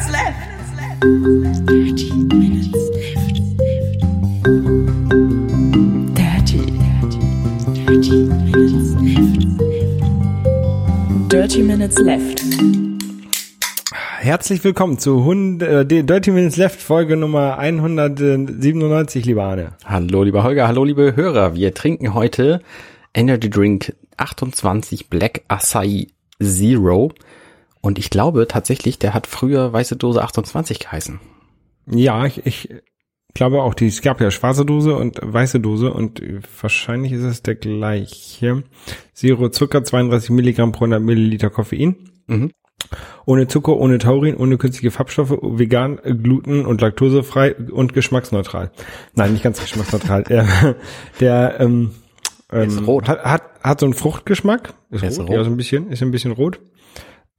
minutes left. 30 minutes left. 30. 30 minutes left. Dirty minutes left. Herzlich willkommen zu Hund, äh, die Dirty Minutes Left, Folge Nummer 197, lieber Arne. Hallo, lieber Holger, hallo, liebe Hörer. Wir trinken heute Energy Drink 28 Black Acai Zero. Und ich glaube tatsächlich, der hat früher weiße Dose 28 geheißen. Ja, ich, ich glaube auch, die, es gab ja schwarze Dose und weiße Dose und wahrscheinlich ist es der gleiche. Zero Zucker, 32 Milligramm pro 100 Milliliter Koffein. Mhm. Ohne Zucker, ohne Taurin, ohne künstliche Farbstoffe, vegan, gluten- und laktosefrei und geschmacksneutral. Nein, nicht ganz geschmacksneutral. der, der ähm, Ist ähm, rot. Hat, hat, hat so einen Fruchtgeschmack. Ist Ist rot, rot. ja, so ein bisschen, ist ein bisschen rot.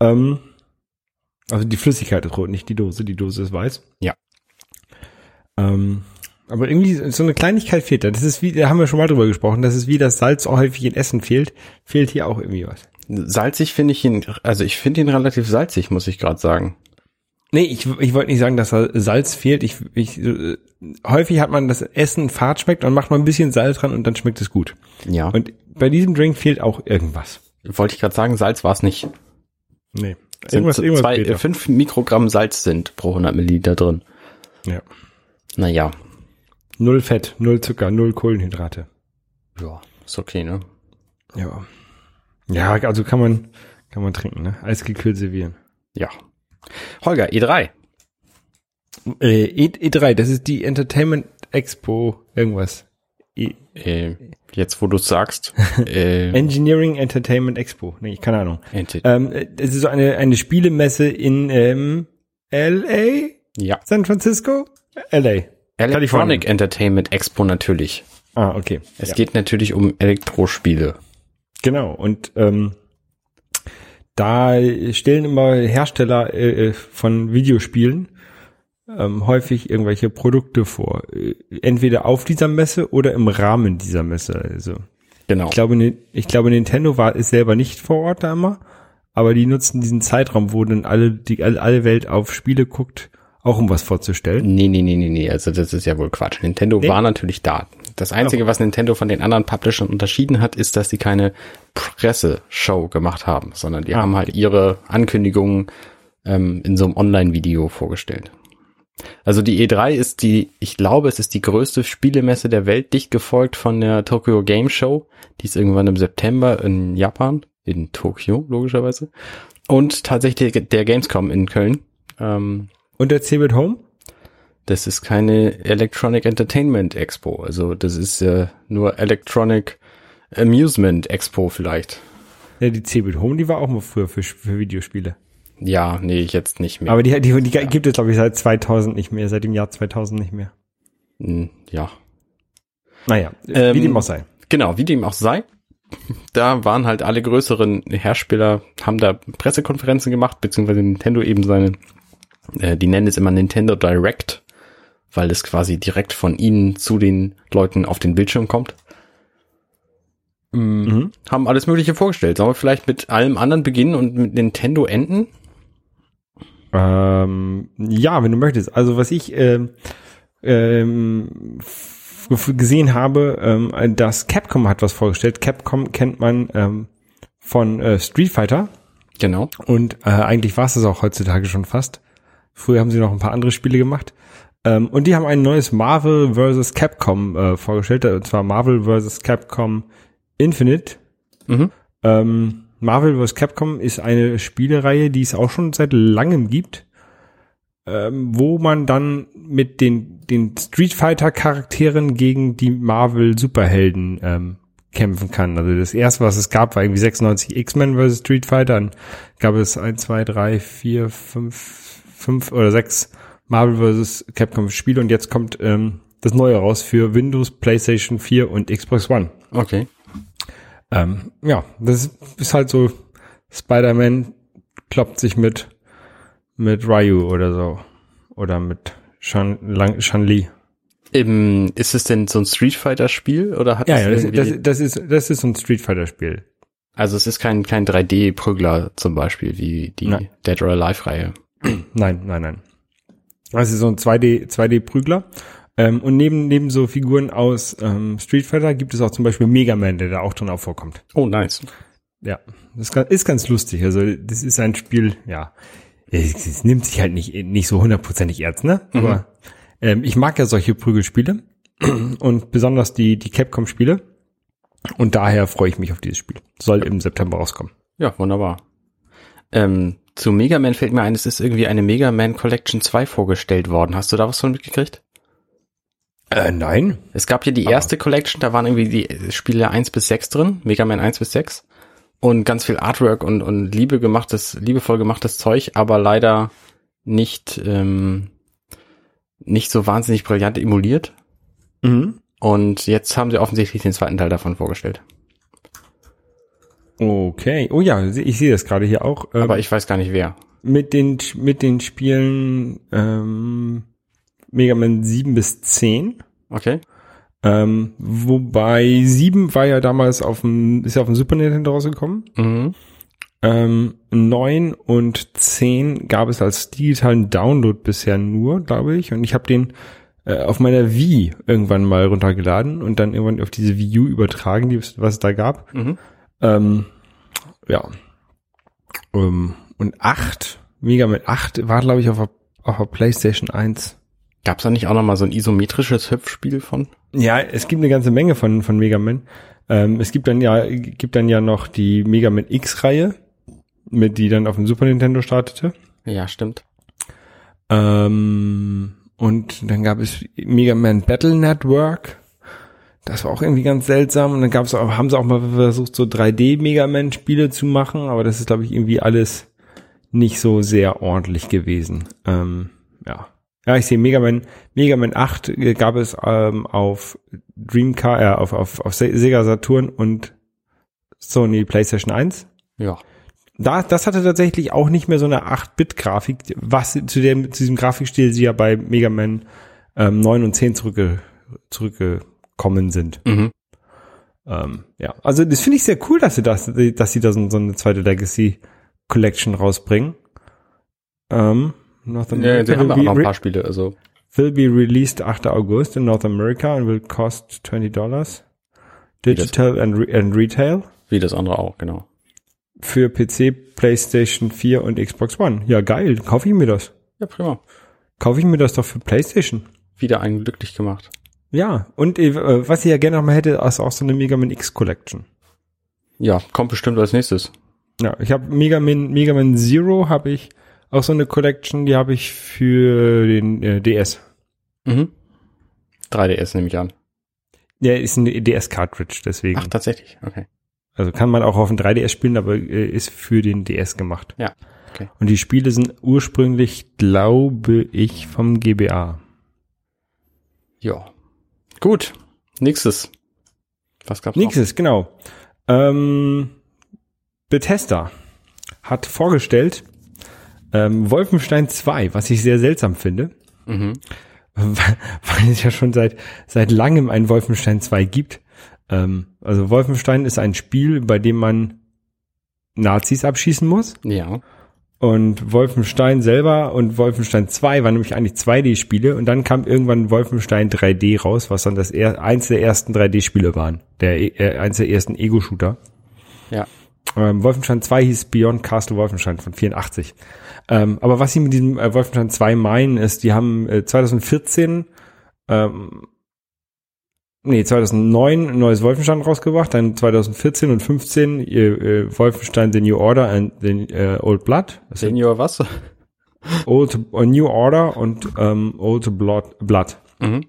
Ähm, also die Flüssigkeit ist rot, nicht die Dose. Die Dose ist weiß. Ja. Ähm, aber irgendwie so eine Kleinigkeit fehlt da. Das ist wie, da haben wir schon mal drüber gesprochen, das ist wie das Salz auch häufig in Essen fehlt, fehlt hier auch irgendwie was. Salzig finde ich ihn, also ich finde ihn relativ salzig, muss ich gerade sagen. Nee, ich, ich wollte nicht sagen, dass da Salz fehlt. Ich, ich, häufig hat man das Essen fad schmeckt und macht mal ein bisschen Salz dran und dann schmeckt es gut. Ja. Und bei diesem Drink fehlt auch irgendwas. wollte ich gerade sagen, Salz war es nicht. Nee. Sind Irgendwas, so irgendwas zwei, äh, fünf Mikrogramm Salz sind pro 100 Milliliter drin. Ja. Naja. Null Fett, null Zucker, null Kohlenhydrate. Ja, ist okay, ne? Ja. Ja, also kann man, kann man trinken, ne? Eisgekühlt servieren. Ja. Holger, E E3. Äh, E, E3, das ist die Entertainment Expo irgendwas. Äh, jetzt, wo du sagst. äh, Engineering Entertainment Expo. Nee, keine Ahnung. Enti- Ähm, es ist so eine, eine Spielemesse in ähm, LA? ja. San Francisco? LA. Electronic. Entertainment Expo natürlich. Ah, okay. Es Ja. geht natürlich um Elektrospiele. Genau. Und ähm, da stellen immer Hersteller äh, von Videospielen ähm, häufig irgendwelche Produkte vor. Äh, Entweder auf dieser Messe oder im Rahmen dieser Messe. Also Genau. ich glaube, Ni- ich glaube, Nintendo war ist selber nicht vor Ort da immer, aber die nutzen diesen Zeitraum, wo dann alle die alle alle Welt auf Spiele guckt, auch um was vorzustellen. Nee, nee, nee, nee, nee, also das ist ja wohl Quatsch. Nintendo Nee. war natürlich da. Das Einzige, was Nintendo von den anderen Publishern unterschieden hat, ist, dass sie keine Presseshow gemacht haben, sondern die Ah, haben halt ihre Ankündigungen ähm, in so einem Online-Video vorgestellt. Also die E3 ist die, ich glaube, es ist die größte Spielemesse der Welt, dicht gefolgt von der Tokyo Game Show. Die ist irgendwann im September in Japan, in Tokio logischerweise. Und tatsächlich der Gamescom in Köln. Ähm, Und der Cebit Home? das ist keine Electronic Entertainment Expo. Also das ist äh, nur Electronic Amusement Expo vielleicht. Ja, die Cebit Home, die war auch mal früher für, für Videospiele. Ja, nee, jetzt nicht mehr. Aber die, die, die gibt es, glaube ich, seit 2000 nicht mehr, seit dem Jahr 2000 nicht mehr. Hm, ja. Naja, Ähm, wie dem auch sei. Genau, wie dem auch sei. Da waren halt alle größeren Hersteller, haben da Pressekonferenzen gemacht, beziehungsweise Nintendo eben seine, äh, die nennen es immer Nintendo Direct, weil es quasi direkt von ihnen zu den Leuten auf den Bildschirm kommt. Mhm. Haben alles Mögliche vorgestellt. Sollen wir vielleicht mit allem anderen beginnen und mit Nintendo enden? Ähm, ja, wenn du möchtest. Also was ich ähm, ähm, gesehen habe, ähm, dass Capcom hat was vorgestellt. Capcom kennt man ähm, von äh, Street Fighter Genau. und äh, eigentlich war es das auch heutzutage schon fast. Früher haben sie noch ein paar andere Spiele gemacht. Ähm, und die haben ein neues Marvel vs. Capcom äh, vorgestellt, und zwar Marvel vs. Capcom Infinite. Mhm. Ähm, Marvel vs. Capcom ist eine Spielereihe, die es auch schon seit langem gibt, ähm, wo man dann mit den, den Street Fighter Charakteren gegen die Marvel Superhelden ähm, kämpfen kann. Also das erste, was es gab, war irgendwie 96 X-Men vs. Street Fighter. Dann gab es 1, 2, 3, 4, 5, 5 oder 6 Marvel vs. Capcom Spiele und jetzt kommt ähm, das Neue raus für Windows, PlayStation 4 und Xbox One. Okay. Ähm, ja, das ist halt so, Spider-Man kloppt sich mit, mit Ryu oder so. Oder mit Shan, Lang, Shan Li. Im, ist es denn so ein Street Fighter Spiel oder hat Ja, es ja, das, irgendwie, das, das ist, das ist so ein Street Fighter Spiel. also es ist kein, kein 3D-Prügler zum Beispiel wie die Nein. Dead or Alive Reihe. Nein, nein, nein. Das ist so ein 2D, 2D-Prügler. Ähm, und neben, neben so Figuren aus ähm, Street Fighter gibt es auch zum Beispiel Mega Man, der da auch drin auch vorkommt. Oh, nice. Ja, das ist ganz- lustig. Also das ist ein Spiel, ja, es, nimmt sich halt nicht, nicht so hundertprozentig ernst, ne? Aber ähm, ich mag ja solche Prügelspiele und besonders die, die Capcom-Spiele. Und daher freue ich mich auf dieses Spiel. Soll im September rauskommen. Ja, wunderbar. Ähm, zu Mega Man fällt mir ein, es ist irgendwie eine Mega Man Collection 2 vorgestellt worden. Hast du da was von mitgekriegt? Äh, nein. Es gab hier die erste Collection, da waren irgendwie die Spiele 1 bis 6 drin, Mega Man 1 bis 6. Und ganz viel Artwork und, und liebe gemachtes, liebevoll gemachtes Zeug, aber leider nicht, ähm, nicht so wahnsinnig brillant emuliert. Mhm. Und jetzt haben sie offensichtlich den zweiten Teil davon vorgestellt. Okay. Oh ja, ich sehe das gerade hier auch. Ähm, Aber ich weiß gar nicht wer. mit den mit den Spielen ähm, Mega Man 7 bis 10. Okay. Ähm, wobei 7 war ja damals auf dem, ist ja auf dem Super Nintendo rausgekommen. Mhm. Ähm, 9 und 10 gab es als digitalen Download bisher nur, glaube ich. Und ich habe den äh, auf meiner Wii irgendwann mal runtergeladen und dann irgendwann auf diese Wii U übertragen, die, was es da gab. Mhm. Ähm, ja. Ähm, und 8, Mega Man 8 war, glaube ich, auf der, auf der PlayStation 1. Gab's da nicht auch noch mal so ein isometrisches Hüpfspiel von? Ja, es gibt eine ganze Menge von, von Mega Man. Ähm, es gibt dann ja, gibt dann ja noch die Mega Man X-Reihe, mit die dann auf dem Super Nintendo startete. Ja, stimmt. Ähm, und dann gab es Mega Man Battle Network. Das war auch irgendwie ganz seltsam. Und dann gab es auch, haben sie auch mal versucht, so 3D Mega Man Spiele zu machen, aber das ist, glaube ich, irgendwie alles nicht so sehr ordentlich gewesen. Ähm, ja. Ja, ich sehe Mega Man, Mega Man 8 äh, gab es ähm, auf Dreamcast, äh, auf, auf, auf Se- Sega Saturn und Sony PlayStation 1. Ja. Da, das hatte tatsächlich auch nicht mehr so eine 8-Bit-Grafik, was zu dem, zu diesem Grafikstil sie ja bei Mega Man ähm, 9 und 10 zurückge, zurückgekommen sind. Mhm. Ähm, ja, also das finde ich sehr cool, dass sie das, dass sie da so, so eine zweite Legacy Collection rausbringen. Ähm, North Ja, America sie haben will, auch noch ein be, paar Spiele, also. will be released 8. August in North America and will cost 20 Dollars. Digital and, re and Retail Wie das andere auch, genau. für PC, PlayStation 4 und Xbox One. Ja, geil, kaufe ich mir das. Ja, prima. Kaufe ich mir das doch für PlayStation. Wieder einen glücklich gemacht. Ja, und äh, was ich ja gerne noch mal hätte, ist auch so eine Mega Man X Collection. Ja, kommt bestimmt als nächstes. Ja, ich habe Mega Man, Mega Man Zero habe ich auch so eine Collection, die habe ich für den äh, DS. Mhm. 3DS nehme ich an. Ja, ist ein DS-Cartridge, deswegen. Ach, tatsächlich. Okay. Also kann man auch auf dem 3DS spielen, aber äh, ist für den DS gemacht. Ja, okay. Und die Spiele sind ursprünglich, glaube ich, vom GBA. Ja. Gut. Nächstes. Was gab's noch? Nächstes, genau. Ähm, Bethesda hat vorgestellt ähm, Wolfenstein 2, was ich sehr seltsam finde, Mhm. weil es ja schon seit, seit langem ein Wolfenstein 2 gibt. Ähm, also Wolfenstein ist ein Spiel, bei dem man Nazis abschießen muss. Ja. Und Wolfenstein selber und Wolfenstein 2 waren nämlich eigentlich 2D-Spiele und dann kam irgendwann Wolfenstein 3D raus, was dann das er eins der ersten 3D-Spiele waren. Der äh, eins der ersten Ego-Shooter. Ja. Ähm, Wolfenstein 2 hieß Beyond Castle Wolfenstein von 84. Ähm, aber was sie mit diesem äh, Wolfenstein 2 meinen, ist, die haben äh, 2014, ähm, nee, 2009 ein neues Wolfenstein rausgebracht, dann 2014 und 15 äh, Wolfenstein The New Order and The äh, Old Blood. Das Senior was? Old äh, New Order und ähm, Old Blood. Blood. Mhm.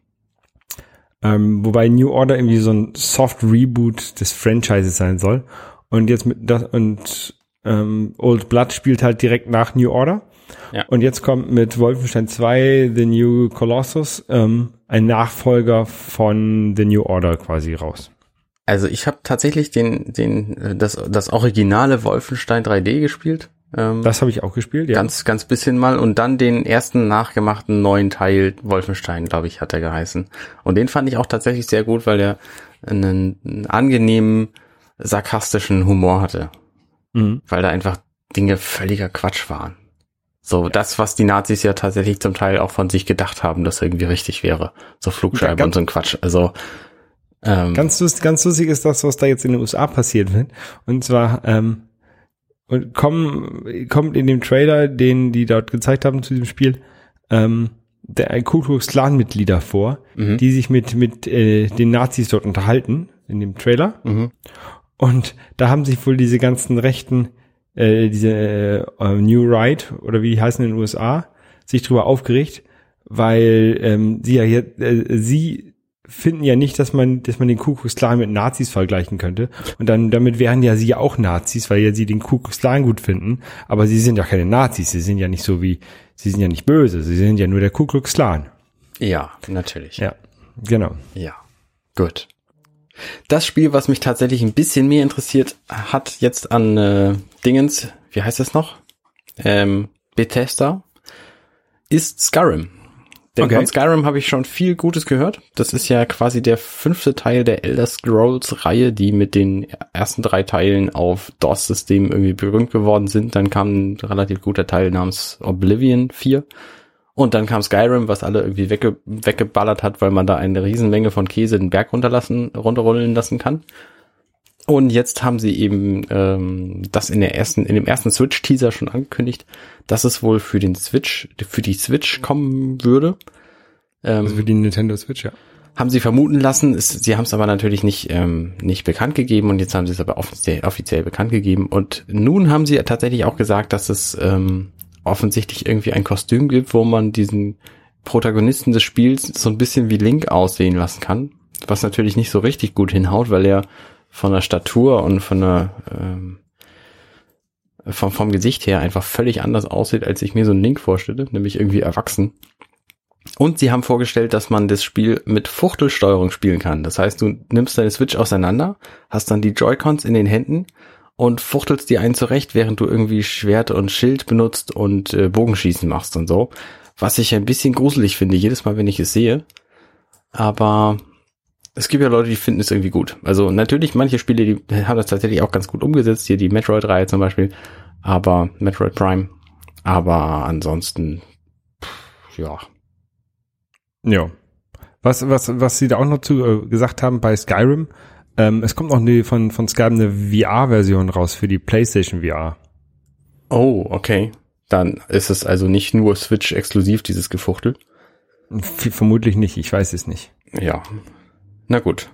Ähm, wobei New Order irgendwie so ein Soft Reboot des Franchises sein soll. Und jetzt mit das und ähm, Old Blood spielt halt direkt nach New Order. Ja. Und jetzt kommt mit Wolfenstein 2 The New Colossus ähm, ein Nachfolger von The New Order quasi raus. Also ich habe tatsächlich den, den, das, das originale Wolfenstein 3D gespielt. Ähm, Das habe ich auch gespielt, ja. Ganz, ganz bisschen mal und dann den ersten nachgemachten neuen Teil Wolfenstein, glaube ich, hat er geheißen. Und den fand ich auch tatsächlich sehr gut, weil der einen, einen angenehmen, sarkastischen Humor hatte. Mhm. Weil da einfach Dinge völliger Quatsch waren. So das, was die Nazis ja tatsächlich zum Teil auch von sich gedacht haben, dass irgendwie richtig wäre. So Flugscheiben Ja, und so ein Quatsch. Also ähm, Ganz lustig, ganz lustig ist das, was da jetzt in den USA passiert wird. Und zwar ähm, und kommen, kommt in dem Trailer, den die dort gezeigt haben zu diesem Spiel, ähm, der ein Ku Klux Klan Mitglieder vor, Mhm. die sich mit mit äh, den Nazis dort unterhalten in dem Trailer. Mhm. Und da haben sich wohl diese ganzen rechten, äh, diese äh, New Right oder wie die heißen in den USA, sich drüber aufgeregt, weil ähm, sie ja hier, äh, sie finden ja nicht, dass man, dass man den Ku Klux Klan mit Nazis vergleichen könnte. Und dann damit wären ja sie ja auch Nazis, weil ja sie den Ku Klux Klan gut finden. Aber sie sind ja keine Nazis. Sie sind ja nicht so wie, sie sind ja nicht böse. Sie sind ja nur der Ku Klux Klan. ja, natürlich. Ja, genau. Ja, gut. Das Spiel, was mich tatsächlich ein bisschen mehr interessiert, hat jetzt an äh, Dingens, wie heißt das noch? Ähm, Bethesda, ist Skyrim. Denn Okay. von Skyrim habe ich schon viel Gutes gehört. Das ist ja quasi der fünfte Teil der Elder Scrolls-Reihe, die mit den ersten drei Teilen auf DOS-Systemen irgendwie berühmt geworden sind. Dann kam ein relativ guter Teil namens Oblivion 4. Und dann kam Skyrim, was alle irgendwie wegge weggeballert hat, weil man da eine Riesenmenge von Käse den Berg runterlassen, runterrollen lassen kann. Und jetzt haben sie eben ähm, das in der ersten, in dem ersten Switch-Teaser schon angekündigt, dass es wohl für den Switch, für die Switch kommen würde. Ähm, Also für die Nintendo Switch, ja. haben sie vermuten lassen. Es, sie haben es aber natürlich nicht, ähm, nicht bekannt gegeben und jetzt haben sie es aber offiziell, offiziell bekannt gegeben. Und nun haben sie tatsächlich auch gesagt, dass es ähm, offensichtlich irgendwie ein Kostüm gibt, wo man diesen Protagonisten des Spiels so ein bisschen wie Link aussehen lassen kann. Was natürlich nicht so richtig gut hinhaut, weil er von der Statur und von der ähm, vom, vom Gesicht her einfach völlig anders aussieht, als ich mir so einen Link vorstelle, nämlich irgendwie erwachsen. Und sie haben vorgestellt, dass man das Spiel mit Fuchtelsteuerung spielen kann. Das heißt, du nimmst deine Switch auseinander, hast dann die Joy-Cons in den Händen und fuchtelst die einen zurecht, während du irgendwie Schwert und Schild benutzt und äh, Bogenschießen machst und so. Was ich ein bisschen gruselig finde, jedes Mal, wenn ich es sehe. Aber es gibt ja Leute, die finden es irgendwie gut. Also natürlich, manche Spiele, die haben das tatsächlich auch ganz gut umgesetzt. Hier die Metroid-Reihe zum Beispiel. Aber Metroid Prime. Aber ansonsten, pff, ja, Ja. Was, was, was sie da auch noch zu äh, gesagt haben bei Skyrim, ähm, es kommt noch eine, von, von Skyrim eine VR-Version raus für die PlayStation VR. Oh, okay. Dann ist es also nicht nur Switch exklusiv, dieses Gefuchtel. F vermutlich nicht, ich weiß es nicht. Ja. Na gut.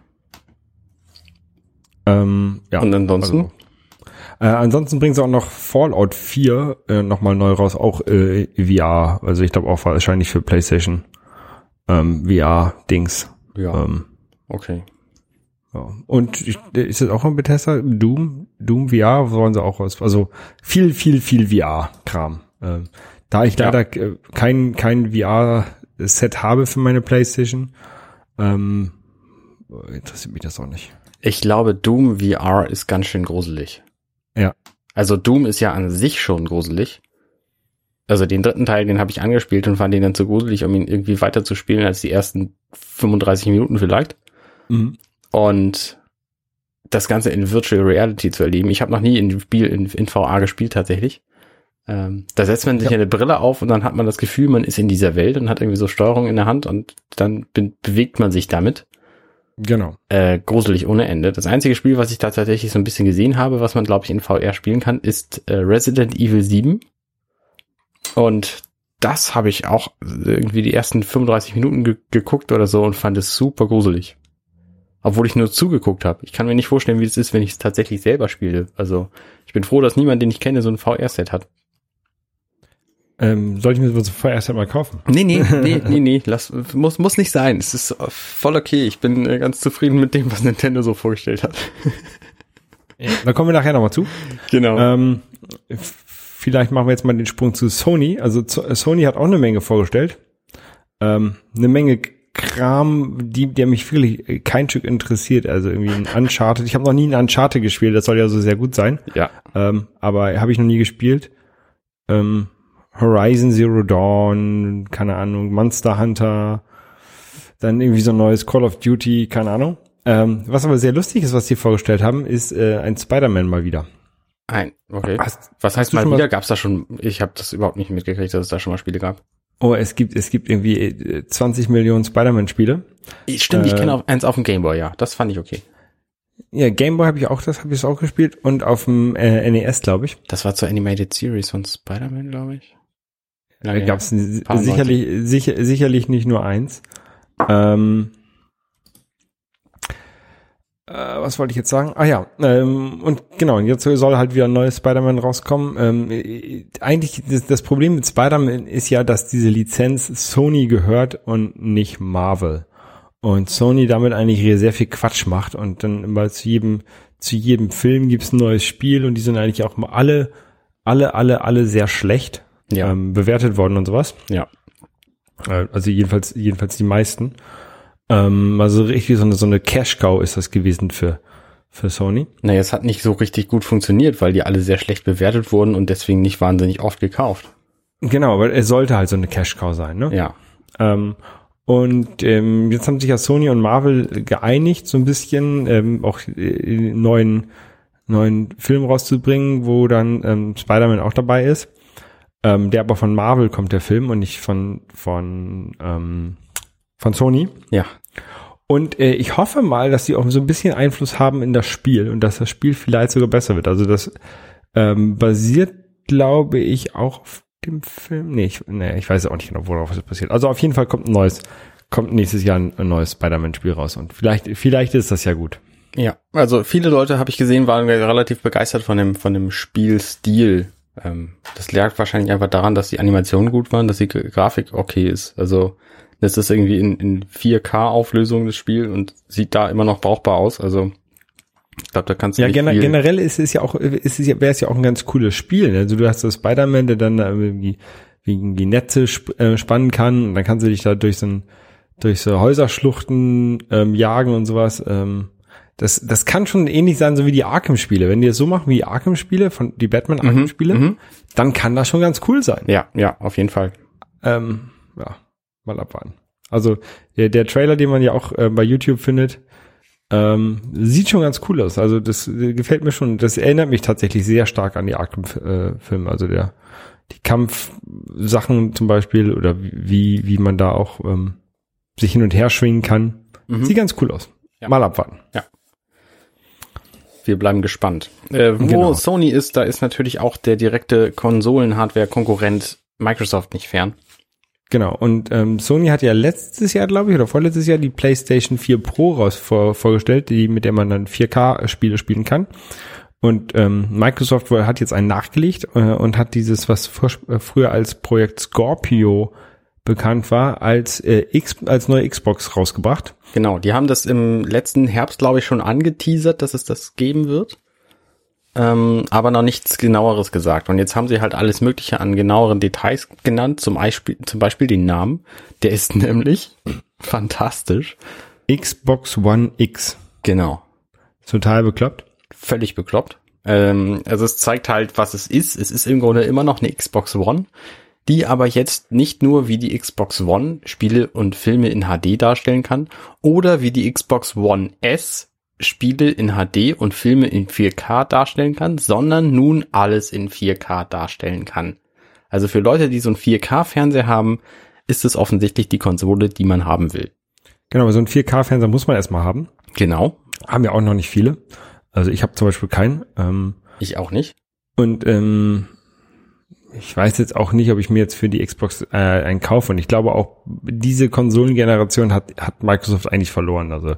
Ähm, ja. Und ansonsten? Also, äh, ansonsten bringen sie auch noch Fallout 4 äh, nochmal neu raus, auch äh, VR. Also ich glaube auch wahrscheinlich für PlayStation ähm, VR-Dings. ja, Ähm, okay. Ja. Und ich, ist das auch ein Bethesda? Doom? Doom VR wollen sie auch was. Also viel, viel, viel VR-Kram. Ähm, da ich leider äh, kein, kein VR-Set habe für meine PlayStation, ähm, interessiert mich das auch nicht. Ich glaube, Doom VR ist ganz schön gruselig. Ja. Also Doom ist ja an sich schon gruselig. Also den dritten Teil, den habe ich angespielt und fand ihn dann zu gruselig, um ihn irgendwie weiter zu spielen als die ersten 35 Minuten vielleicht. Mhm. Und das Ganze in Virtual Reality zu erleben. Ich habe noch nie ein Spiel in, in VR gespielt tatsächlich. Ähm, da setzt man sich Ja. eine Brille auf und dann hat man das Gefühl, man ist in dieser Welt und hat irgendwie so Steuerung in der Hand und dann be bewegt man sich damit. Genau. Äh, gruselig ohne Ende. Das einzige Spiel, was ich da tatsächlich so ein bisschen gesehen habe, was man, glaube ich, in VR spielen kann, ist äh, Resident Evil 7. Und das habe ich auch irgendwie die ersten 35 Minuten ge geguckt oder so und fand es super gruselig. Obwohl ich nur zugeguckt habe. Ich kann mir nicht vorstellen, wie es ist, wenn ich es tatsächlich selber spiele. Also ich bin froh, dass niemand, den ich kenne, so ein VR-Set hat. Ähm, soll ich mir so vorerst mal kaufen? Nee, nee, nee, nee, nee, lass, muss, muss nicht sein. Es ist voll okay. Ich bin äh, ganz zufrieden mit dem, was Nintendo so vorgestellt hat. Da kommen wir nachher nochmal zu. Genau. Ähm, vielleicht machen wir jetzt mal den Sprung zu Sony. Also Sony hat auch eine Menge vorgestellt. Ähm, eine Menge Kram, die, der mich wirklich kein Stück interessiert. Also irgendwie ein Uncharted. Ich habe noch nie ein Uncharted gespielt. Das soll ja so sehr gut sein. ja. Ähm, aber habe ich noch nie gespielt. Ähm, Horizon Zero Dawn, keine Ahnung, Monster Hunter, dann irgendwie so ein neues Call of Duty, keine Ahnung. Ähm, was aber sehr lustig ist, was sie vorgestellt haben, ist äh, ein Spider-Man mal wieder. Ein, okay. Hast- Was heißt mal wieder? Gab's da schon, ich habe das überhaupt nicht mitgekriegt, dass es da schon mal Spiele gab. Oh, es gibt, es gibt irgendwie äh, 20 Millionen Spider-Man-Spiele. Stimmt, ich Äh, kenne auf, eins auf dem Gameboy, ja. Das fand ich okay. Ja, Gameboy habe ich auch, das habe ich auch gespielt und auf dem äh, NES, glaube ich. Das war zur Animated Series von Spider-Man, glaube ich. Da Lange gab es sicherlich, sicher, sicherlich nicht nur eins. Ähm, äh, was wollte ich jetzt sagen? Ah ja, ähm, und genau, jetzt soll halt wieder ein neues Spider-Man rauskommen. Ähm, äh, eigentlich, das, das Problem mit Spider-Man ist ja, dass diese Lizenz Sony gehört und nicht Marvel. Und Sony damit eigentlich sehr viel Quatsch macht und dann immer zu jedem, zu jedem Film gibt's ein neues Spiel und die sind eigentlich auch mal alle, alle, alle, alle sehr schlecht Ja. ähm, bewertet worden und sowas. Ja. Äh, Also jedenfalls, jedenfalls die meisten. Ähm, also richtig so eine, so eine Cash-Cow ist das gewesen für, für Sony. Naja, es hat nicht so richtig gut funktioniert, weil die alle sehr schlecht bewertet wurden und deswegen nicht wahnsinnig oft gekauft. Genau, aber es sollte halt so eine Cash-Cow sein, ne? Ja. Ähm, und ähm, jetzt haben sich ja Sony und Marvel geeinigt, so ein bisschen ähm, auch äh, einen neuen neuen Film rauszubringen, wo dann ähm, Spider-Man auch dabei ist. Ähm, der aber von Marvel kommt der Film und nicht von von ähm, von Sony. Ja. Und äh, ich hoffe mal, dass sie auch so ein bisschen Einfluss haben in das Spiel und dass das Spiel vielleicht sogar besser wird. Also das ähm, basiert, glaube ich, auch auf dem Film. Nee, ich, nee, ich weiß auch nicht genau, worauf es passiert. Also auf jeden Fall kommt ein neues, kommt nächstes Jahr ein, ein neues Spider-Man-Spiel raus. Und vielleicht, vielleicht ist das ja gut. Ja. Also viele Leute, habe ich gesehen, waren relativ begeistert von dem, von dem Spielstil. Ähm, das lag wahrscheinlich einfach daran, dass die Animationen gut waren, dass die Grafik okay ist. Also das ist irgendwie in, in 4K-Auflösung das Spiel und sieht da immer noch brauchbar aus. Also ich glaube, da kannst du Ja, nicht gener viel generell ist es ja auch, ist es ja, wäre es ja auch ein ganz cooles Spiel. Also du hast das Spider-Man, der dann da irgendwie wegen die Netze sp äh, spannen kann und dann kannst du dich da durch so ein, durch so Häuserschluchten ähm, jagen und sowas. Ähm, das, das kann schon ähnlich sein, so wie die Arkham-Spiele. Wenn die es so machen wie die Arkham-Spiele, von die Batman-Arkham-Spiele, mhm. dann kann das schon ganz cool sein. Ja, ja, auf jeden Fall. Ähm, ja, mal abwarten. Also der, der Trailer, den man ja auch äh, bei YouTube findet, ähm, sieht schon ganz cool aus. Also das äh, gefällt mir schon. Das erinnert mich tatsächlich sehr stark an die Arkham-Filme. also der die Kampfsachen zum Beispiel oder wie wie man da auch ähm, sich hin und her schwingen kann. Mhm. Sieht ganz cool aus. Ja. Mal abwarten. Wir bleiben gespannt. Äh, wo Genau. Sony ist, da ist natürlich auch der direkte Konsolen-Hardware-Konkurrent Microsoft nicht fern. Genau. Und ähm, Sony hat ja letztes Jahr, glaube ich, oder vorletztes Jahr die PlayStation 4 Pro raus vor, vorgestellt, die mit der man dann 4K-Spiele spielen kann. Und ähm, Microsoft hat jetzt einen nachgelegt äh, und hat dieses, was vor, äh, früher als Projekt Scorpio bekannt war, als äh, X, als neue Xbox rausgebracht. Genau, die haben das im letzten Herbst, glaube ich, schon angeteasert, dass es das geben wird. Ähm, aber noch nichts genaueres gesagt. Und jetzt haben sie halt alles Mögliche an genaueren Details genannt, zum Beispiel, zum Beispiel den Namen. Der ist nämlich fantastisch. Xbox One X. Genau. Total bekloppt. Völlig bekloppt. Ähm, also es zeigt halt, was es ist. Es ist im Grunde immer noch eine Xbox One, die aber jetzt nicht nur wie die Xbox One Spiele und Filme in HD darstellen kann oder wie die Xbox One S Spiele in HD und Filme in 4K darstellen kann, sondern nun alles in 4K darstellen kann. Also für Leute, die so einen 4K-Fernseher haben, ist es offensichtlich die Konsole, die man haben will. Genau, so ein 4K-Fernseher muss man erstmal haben. Genau. Haben ja auch noch nicht viele. Also ich habe zum Beispiel keinen. Ähm, Ich auch nicht. Und ähm, ich weiß jetzt auch nicht, ob ich mir jetzt für die Xbox äh, einen kaufe. Und ich glaube auch, diese Konsolengeneration hat, hat Microsoft eigentlich verloren. Also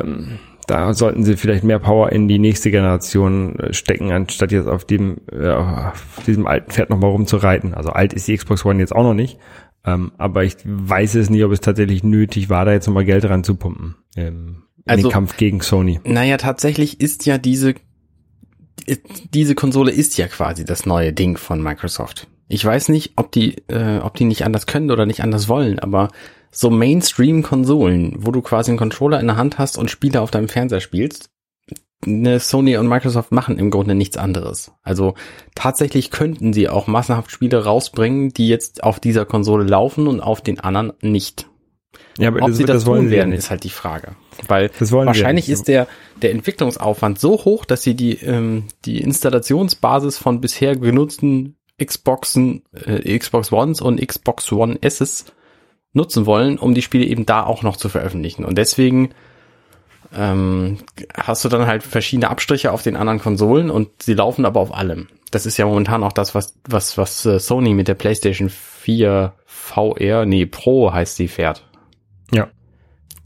ähm, da sollten sie vielleicht mehr Power in die nächste Generation äh, stecken, anstatt jetzt auf dem äh, auf diesem alten Pferd nochmal rumzureiten. Also alt ist die Xbox One jetzt auch noch nicht. Ähm, aber ich weiß es nicht, ob es tatsächlich nötig war, da jetzt nochmal Geld ranzupumpen. Ähm, in Also- den Kampf gegen Sony. Naja, tatsächlich ist ja diese, diese Konsole ist ja quasi das neue Ding von Microsoft. Ich weiß nicht, ob die, äh, ob die nicht anders können oder nicht anders wollen, aber so Mainstream-Konsolen, wo du quasi einen Controller in der Hand hast und Spiele auf deinem Fernseher spielst, ne, Sony und Microsoft machen im Grunde nichts anderes. Also tatsächlich könnten sie auch massenhaft Spiele rausbringen, die jetzt auf dieser Konsole laufen und auf den anderen nicht. Ja, aber Ob das, sie das, das wollen tun werden, ist halt die Frage. Weil wahrscheinlich ist der, der Entwicklungsaufwand so hoch, dass sie die, ähm, die Installationsbasis von bisher genutzten Xboxen, äh, Xbox Ones und Xbox One S's nutzen wollen, um die Spiele eben da auch noch zu veröffentlichen. Und deswegen ähm, hast du dann halt verschiedene Abstriche auf den anderen Konsolen und sie laufen aber auf allem. Das ist ja momentan auch das, was, was, was äh, Sony mit der PlayStation 4 VR, nee, Pro heißt sie, fährt. Ja.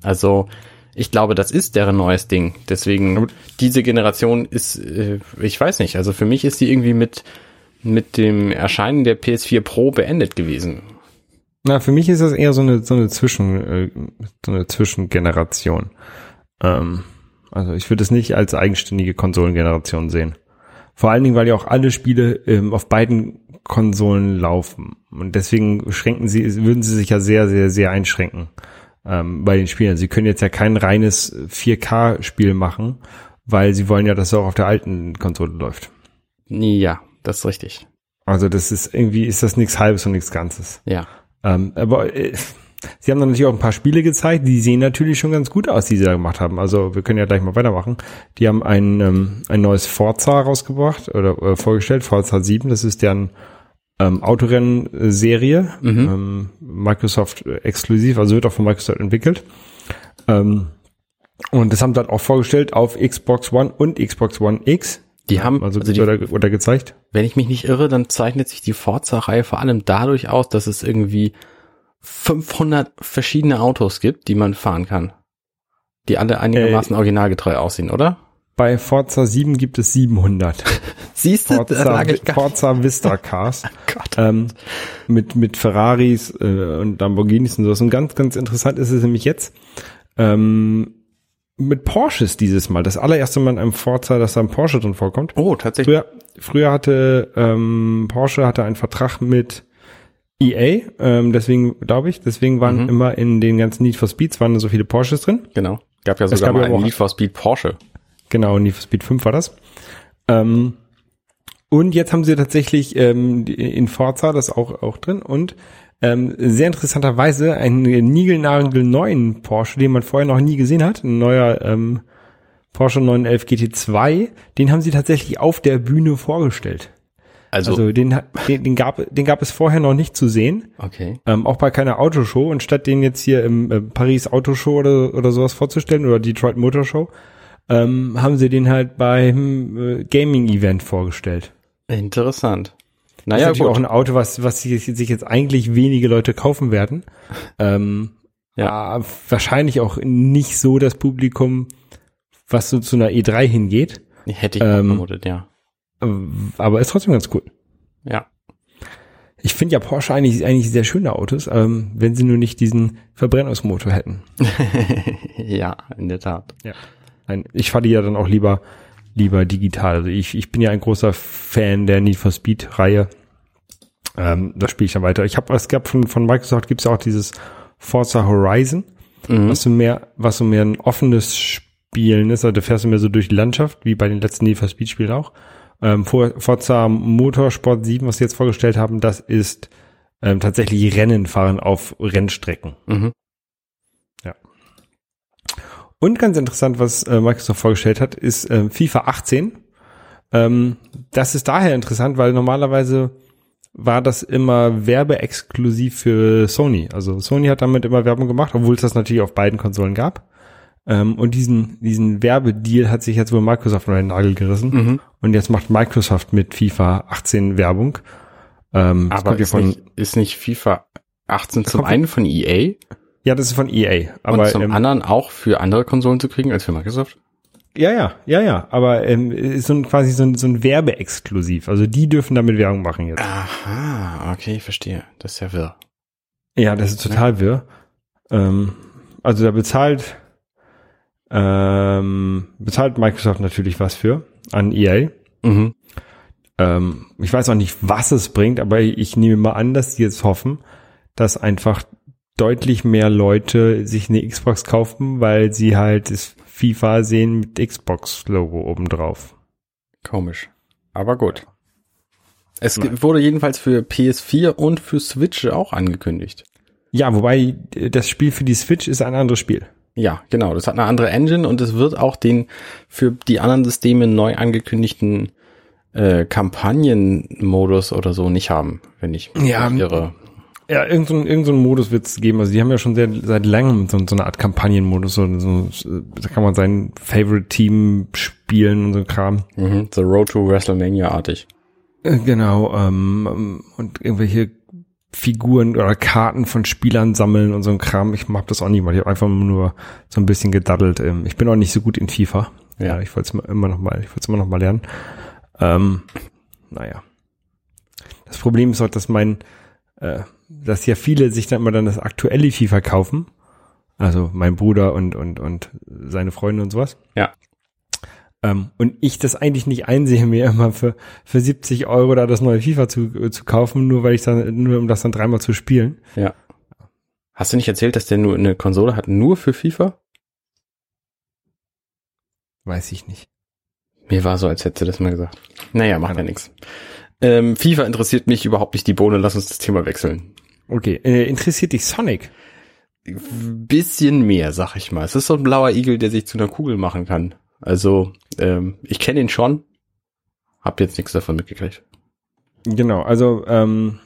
Also ich glaube, das ist deren neues Ding. Deswegen diese Generation ist, äh, ich weiß nicht. Also für mich ist die irgendwie mit mit dem Erscheinen der PS4 Pro beendet gewesen. Na, für mich ist das eher so eine, so eine Zwischen, äh, so eine Zwischengeneration. Ähm, also ich würde es nicht als eigenständige Konsolengeneration sehen. Vor allen Dingen, weil ja auch alle Spiele ähm, auf beiden Konsolen laufen. Und deswegen schränken sie, würden sie sich ja sehr, sehr, sehr einschränken ähm, bei den Spielen. Sie können jetzt ja kein reines 4K-Spiel machen, weil sie wollen ja, dass es auch auf der alten Konsole läuft. Ja, das ist richtig. Also das ist irgendwie, ist das nichts Halbes und nichts Ganzes. Ja. Ähm, aber äh, sie haben dann natürlich auch ein paar Spiele gezeigt, die sehen natürlich schon ganz gut aus, die sie da gemacht haben. Also wir können ja gleich mal weitermachen. Die haben ein, ähm, ein neues Forza rausgebracht oder äh, vorgestellt, Forza 7, das ist deren ähm, Autorennen-Serie, Mhm. ähm, Microsoft exklusiv, also wird auch von Microsoft entwickelt. Ähm, und das haben sie halt auch vorgestellt auf Xbox One und Xbox One X. Die haben, Also, also die, oder, oder gezeigt. wenn ich mich nicht irre, dann zeichnet sich die Forza-Reihe vor allem dadurch aus, dass es irgendwie 500 verschiedene Autos gibt, die man fahren kann. Die alle einigermaßen originalgetreu aussehen, oder? Bei Forza 7 gibt es 700. Siehst du, Forza, Forza Vista Cars. Gott. ähm, mit, mit Ferraris äh, und Lamborghinis und sowas. Und ganz, ganz interessant ist es nämlich jetzt, ähm, mit Porsches dieses Mal. Das allererste Mal in einem Forza, dass da ein Porsche drin vorkommt. Oh, tatsächlich. Früher, früher hatte ähm, Porsche hatte einen Vertrag mit EA, ähm, deswegen glaube ich, deswegen waren Mhm. immer in den ganzen Need for Speeds waren so viele Porsches drin. Genau. Gab ja sogar gab mal einen Need for Speed Porsche. Genau, Need for Speed 5 war das. Ähm, und jetzt haben sie tatsächlich ähm, in Forza das auch, auch drin und ähm, sehr interessanterweise einen niegelnagel neuen Porsche, den man vorher noch nie gesehen hat, ein neuer ähm, Porsche 911 GT2, den haben sie tatsächlich auf der Bühne vorgestellt. Also, Also den, hat- den, den, gab, den gab es vorher noch nicht zu sehen, okay. ähm, auch bei keiner Autoshow. Und statt den jetzt hier im äh, Paris Autoshow oder, oder sowas vorzustellen oder Detroit Motor Show, ähm, haben sie den halt beim äh, Gaming-Event vorgestellt. Interessant. Das ist Naja, natürlich gut. auch ein Auto, was, was sich jetzt eigentlich wenige Leute kaufen werden. Ähm, Ja. ja. Wahrscheinlich auch nicht so das Publikum, was so zu einer E3 hingeht. Hätte ich ähm, vermutet, ja. Aber ist trotzdem ganz cool. Ja. Ich finde ja Porsche eigentlich, eigentlich sehr schöne Autos, ähm, wenn sie nur nicht diesen Verbrennungsmotor hätten. ja, in der Tat. Nein, ich fahre die ja dann auch lieber, lieber digital. Also ich, ich bin ja ein großer Fan der Need for Speed Reihe. Ähm, da spiele ich dann weiter. Ich habe, es gab von, von Microsoft gibt's ja auch dieses Forza Horizon, Mhm. was so mehr, was so mehr ein offenes Spielen ist. Also da fährst du mehr so durch die Landschaft, wie bei den letzten Need for Speed Spielen auch. Ähm, For- Forza Motorsport 7, was sie jetzt vorgestellt haben, das ist ähm, tatsächlich Rennen fahren auf Rennstrecken. Mhm. Und ganz interessant, was äh, Microsoft vorgestellt hat, ist ähm, FIFA 18. Ähm, das ist daher interessant, weil normalerweise war das immer werbeexklusiv für Sony. Also Sony hat damit immer Werbung gemacht, obwohl es das natürlich auf beiden Konsolen gab. Ähm, und diesen, diesen Werbedeal hat sich jetzt wohl Microsoft unter den Nagel gerissen. Mhm. Und jetzt macht Microsoft mit FIFA 18 Werbung. Ähm, Aber ist, von, nicht, ist nicht FIFA 18 zum einen von EA ja, das ist von EA. und Aber zum ähm, anderen auch für andere Konsolen zu kriegen als für Microsoft? Ja, ja, ja, ja. Aber ähm, ist so ein, quasi so ein, so ein Werbeexklusiv. Also die dürfen damit Werbung machen jetzt. Aha, okay, verstehe. Das ist ja wirr. Ja, das ist total wirr. Ähm, also da bezahlt ähm, bezahlt Microsoft natürlich was für an EA. Mhm. Ähm, ich weiß auch nicht, was es bringt, aber ich nehme mal an, dass die jetzt hoffen, dass einfach deutlich mehr Leute sich eine Xbox kaufen, weil sie halt das FIFA sehen mit Xbox-Logo obendrauf. Komisch. Aber gut. Es ge- wurde jedenfalls für PS4 und für Switch auch angekündigt. Ja, wobei äh, das Spiel für die Switch ist ein anderes Spiel. Ja, genau. Das hat eine andere Engine und es wird auch den für die anderen Systeme neu angekündigten äh, Kampagnenmodus oder so nicht haben, wenn ich mich Ja, irre. Ja, irgendein so ein- irgend so Modus wird es geben. Also die haben ja schon sehr, seit langem so, so eine Art Kampagnenmodus. So, so, da kann man sein Favorite-Team spielen und so ein Kram. Mhm. The Road to WrestleMania-artig. Äh, Genau, ähm, und irgendwelche Figuren oder Karten von Spielern sammeln und so ein Kram. Ich mag das auch nicht mal. Ich habe einfach nur so ein bisschen gedaddelt. Ähm, Ich bin auch nicht so gut in FIFA. Ja. Ich wollte es immer noch mal, ich wollte es immer noch mal lernen. Ähm, naja. Das Problem ist auch, dass mein, äh, dass ja viele sich dann immer dann das aktuelle FIFA kaufen. Also mein Bruder und, und, und seine Freunde und sowas. Ja. Ähm, und ich das eigentlich nicht einsehe, mir immer für, für 70 Euro da das neue FIFA zu, äh, zu kaufen, nur weil ich dann, nur um das dann dreimal zu spielen. Ja. Hast du nicht erzählt, dass der nur eine Konsole hat, nur für FIFA? Weiß ich nicht. Mir war so, als hätte das mal gesagt. Naja, macht ja nichts. Ähm, FIFA interessiert mich überhaupt nicht die Bohne, lass uns das Thema wechseln. Okay, äh, interessiert dich Sonic? Bisschen mehr, sag ich mal. Es ist so ein blauer Igel, der sich zu einer Kugel machen kann. Also, ähm, ich kenne ihn schon, hab jetzt nichts davon mitgekriegt. Genau, also ähm,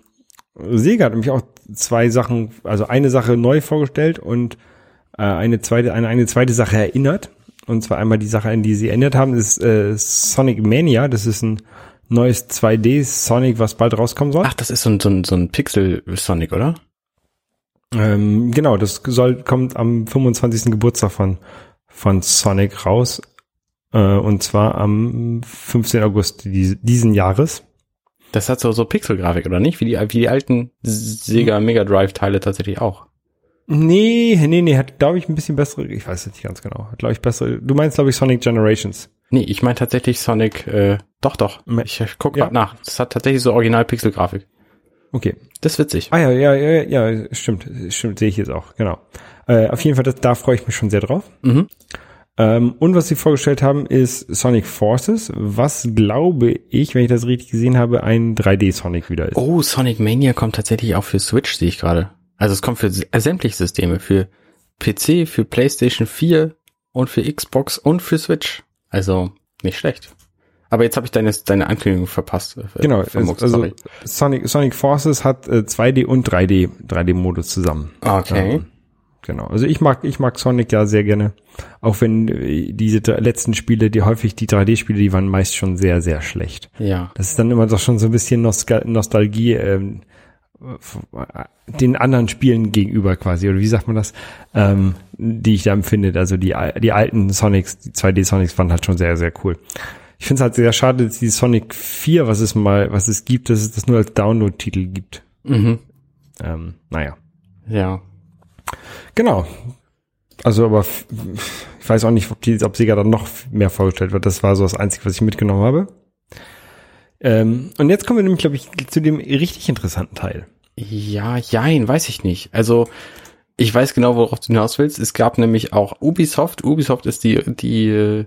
Sega hat nämlich auch zwei Sachen, also eine Sache neu vorgestellt und äh, eine zweite, eine, eine zweite Sache erinnert. Und zwar einmal die Sache, an die sie erinnert haben, ist äh, Sonic Mania. Das ist ein neues 2D Sonic, was bald rauskommen soll. Ach, das ist so ein, so ein, so ein Pixel-Sonic, oder? Ähm, genau, das soll kommt am 25. Geburtstag von von Sonic raus. Äh, und zwar am 15. August dies, diesen Jahres. Das hat so, so Pixel-Grafik, oder nicht? Wie die, wie die alten Sega Mega Drive-Teile tatsächlich auch. Nee, nee, nee, hat, glaube ich, ein bisschen bessere, ich weiß es nicht ganz genau, hat, glaube ich, bessere, du meinst, glaube ich, Sonic Generations. Nee, ich meine tatsächlich Sonic, äh, doch, doch. Ich guck Ja. nach. Das hat tatsächlich so Original-Pixel-Grafik. Okay. Das ist witzig. Ah ja, ja, ja, ja, stimmt, stimmt, sehe ich jetzt auch, genau. Äh, auf jeden Fall, das, da freue ich mich schon sehr drauf. Mhm. Ähm, und was sie vorgestellt haben, ist Sonic Forces, was glaube ich, wenn ich das richtig gesehen habe, ein 3D-Sonic wieder ist. Oh, Sonic Mania kommt tatsächlich auch für Switch, sehe ich gerade. Also es kommt für s- sämtliche Systeme, für PC, für PlayStation 4 und für Xbox und für Switch. Also nicht schlecht. Aber jetzt habe ich deine, deine Ankündigung verpasst. äh, Genau, vermuxt, also sorry. Sonic, Sonic Forces hat äh, 2D und 3D, 3D-Modus zusammen. Okay. Ähm, genau. Also ich mag, ich mag Sonic ja sehr gerne. Auch wenn äh, diese letzten Spiele, die häufig die 3D-Spiele, die waren meist schon sehr, sehr schlecht. Ja. Das ist dann immer doch schon so ein bisschen Nostal Nostalgie ähm, den anderen Spielen gegenüber quasi, oder wie sagt man das, ähm, die ich da empfinde. Also die, die alten Sonics, die 2D-Sonics waren halt schon sehr, sehr cool. Ich finde es halt sehr schade, dass die Sonic 4, was es mal, was es gibt, dass es das nur als Download-Titel gibt. Mhm. Ähm, naja. Ja. Genau. Also, aber ich weiß auch nicht, ob, die, ob Sega dann noch mehr vorgestellt wird. Das war so das Einzige, was ich mitgenommen habe. Ähm, und jetzt kommen wir nämlich, glaube ich, zu dem richtig interessanten Teil. Ja, jein, weiß ich nicht. Also, ich weiß genau, worauf du hinaus willst. Es gab nämlich auch Ubisoft. Ubisoft ist die, die,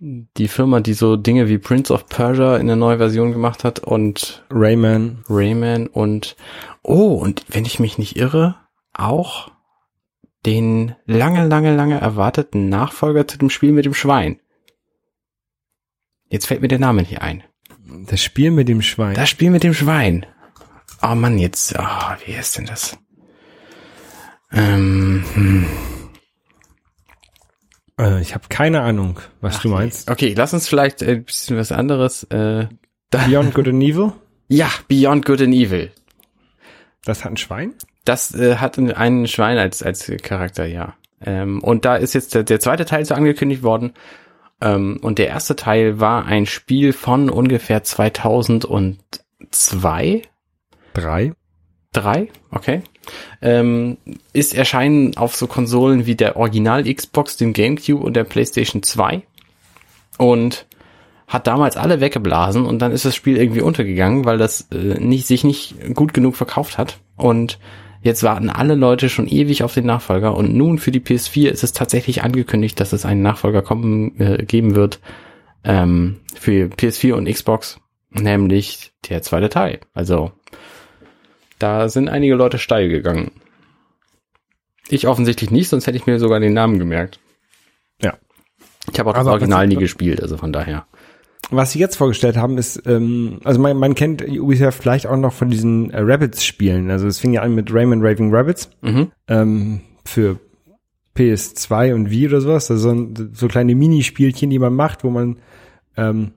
die Firma, die so Dinge wie Prince of Persia in der neuen Version gemacht hat und Rayman. Rayman und, oh, und wenn ich mich nicht irre, auch den lange, lange, lange erwarteten Nachfolger zu dem Spiel mit dem Schwein. Jetzt fällt mir der Name nicht ein. Das Spiel mit dem Schwein. Das Spiel mit dem Schwein. Oh Mann, jetzt, ah, wie ist denn das? Ähm, hm. äh, ich habe keine Ahnung, was du meinst. Okay, lass uns vielleicht ein bisschen was anderes. Äh, Beyond Good and Evil? ja, Beyond Good and Evil. Das hat ein Schwein? Das äh, hat einen Schwein als, als Charakter, ja. Ähm, und da ist jetzt der, der zweite Teil so angekündigt worden. Ähm, und der erste Teil war ein Spiel von ungefähr 2002. Drei. Drei, okay. Ähm, ist erscheinen auf so Konsolen wie der Original Xbox, dem GameCube und der PlayStation 2 und hat damals alle weggeblasen und dann ist das Spiel irgendwie untergegangen, weil das äh, nicht, sich nicht gut genug verkauft hat und jetzt warten alle Leute schon ewig auf den Nachfolger und nun für die PS4 ist es tatsächlich angekündigt, dass es einen Nachfolger kommen, äh, geben wird ähm, für PS4 und Xbox, nämlich der zweite Teil. Also da sind einige Leute steil gegangen. Ich offensichtlich nicht, sonst hätte ich mir sogar den Namen gemerkt. Ja. Ich habe auch Aber das Original nie gespielt, also von daher. Was sie jetzt vorgestellt haben, ist, ähm, also man, man kennt Ubisoft vielleicht auch noch von diesen äh, Rabbits-Spielen. Also es fing ja an mit Rayman Raving Rabbits Mhm. ähm, für PS2 und Wii oder sowas. Also so, ein- so kleine Minispielchen, die man macht, wo man ähm,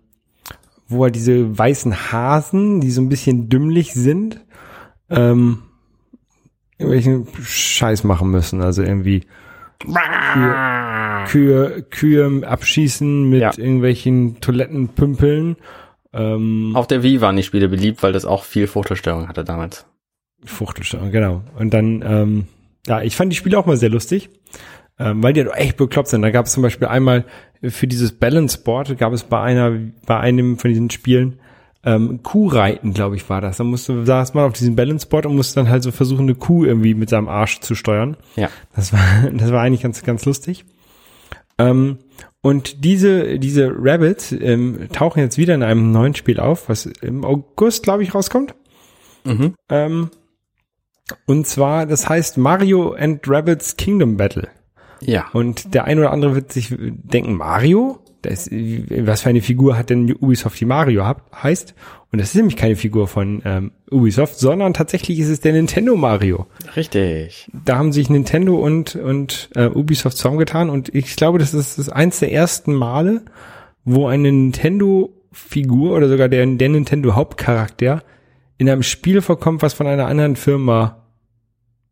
wo halt diese weißen Hasen, die so ein bisschen dümmlich sind, ähm, irgendwelchen Scheiß machen müssen. Also irgendwie Kühe, Kühe abschießen mit Ja. irgendwelchen Toilettenpümpeln. Ähm, Auf der Wii waren die Spiele beliebt, weil das auch viel Fotostellung hatte damals. Fuchtelsteuer, genau. Und dann, ähm, ja, ich fand die Spiele auch mal sehr lustig, ähm, weil die halt echt bekloppt sind. Da gab es zum Beispiel einmal für dieses Balance Board, gab es bei einer, bei einem von diesen Spielen, ähm, Kuhreiten, glaube ich, war das. Da musste, saß man auf diesem Balance Board und musste dann halt so versuchen, eine Kuh irgendwie mit seinem Arsch zu steuern. Ja. Das war, das war eigentlich ganz, ganz lustig. Ähm, und diese, diese Rabbits ähm, tauchen jetzt wieder in einem neuen Spiel auf, was im August, glaube ich, rauskommt. Mhm. Ähm, und zwar, das heißt Mario and Rabbits Kingdom Battle. Ja. Und der ein oder andere wird sich denken, Mario? Das, was für eine Figur hat denn Ubisoft, die Mario hab, heißt? Und das ist nämlich keine Figur von ähm, Ubisoft, sondern tatsächlich ist es der Nintendo Mario. Richtig. Da haben sich Nintendo und, und äh, Ubisoft zusammengetan und ich glaube, das ist, das eins der ersten Male, wo eine Nintendo-Figur oder sogar der, der Nintendo-Hauptcharakter in einem Spiel vorkommt, was von einer anderen Firma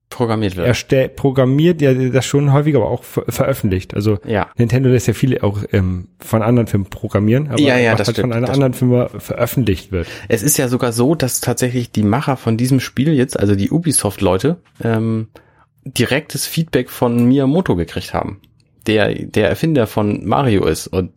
Programmiert wird. erstellt, programmiert, ja, das schon häufig, aber auch ver veröffentlicht. Also Ja. Nintendo lässt ja viele auch ähm, von anderen Firmen programmieren, aber Ja, ja, was das halt stimmt, von einer anderen Firma veröffentlicht wird. Es ist ja sogar so, dass tatsächlich die Macher von diesem Spiel jetzt, also die Ubisoft-Leute, ähm, direktes Feedback von Miyamoto gekriegt haben. Der, der Erfinder von Mario ist. Und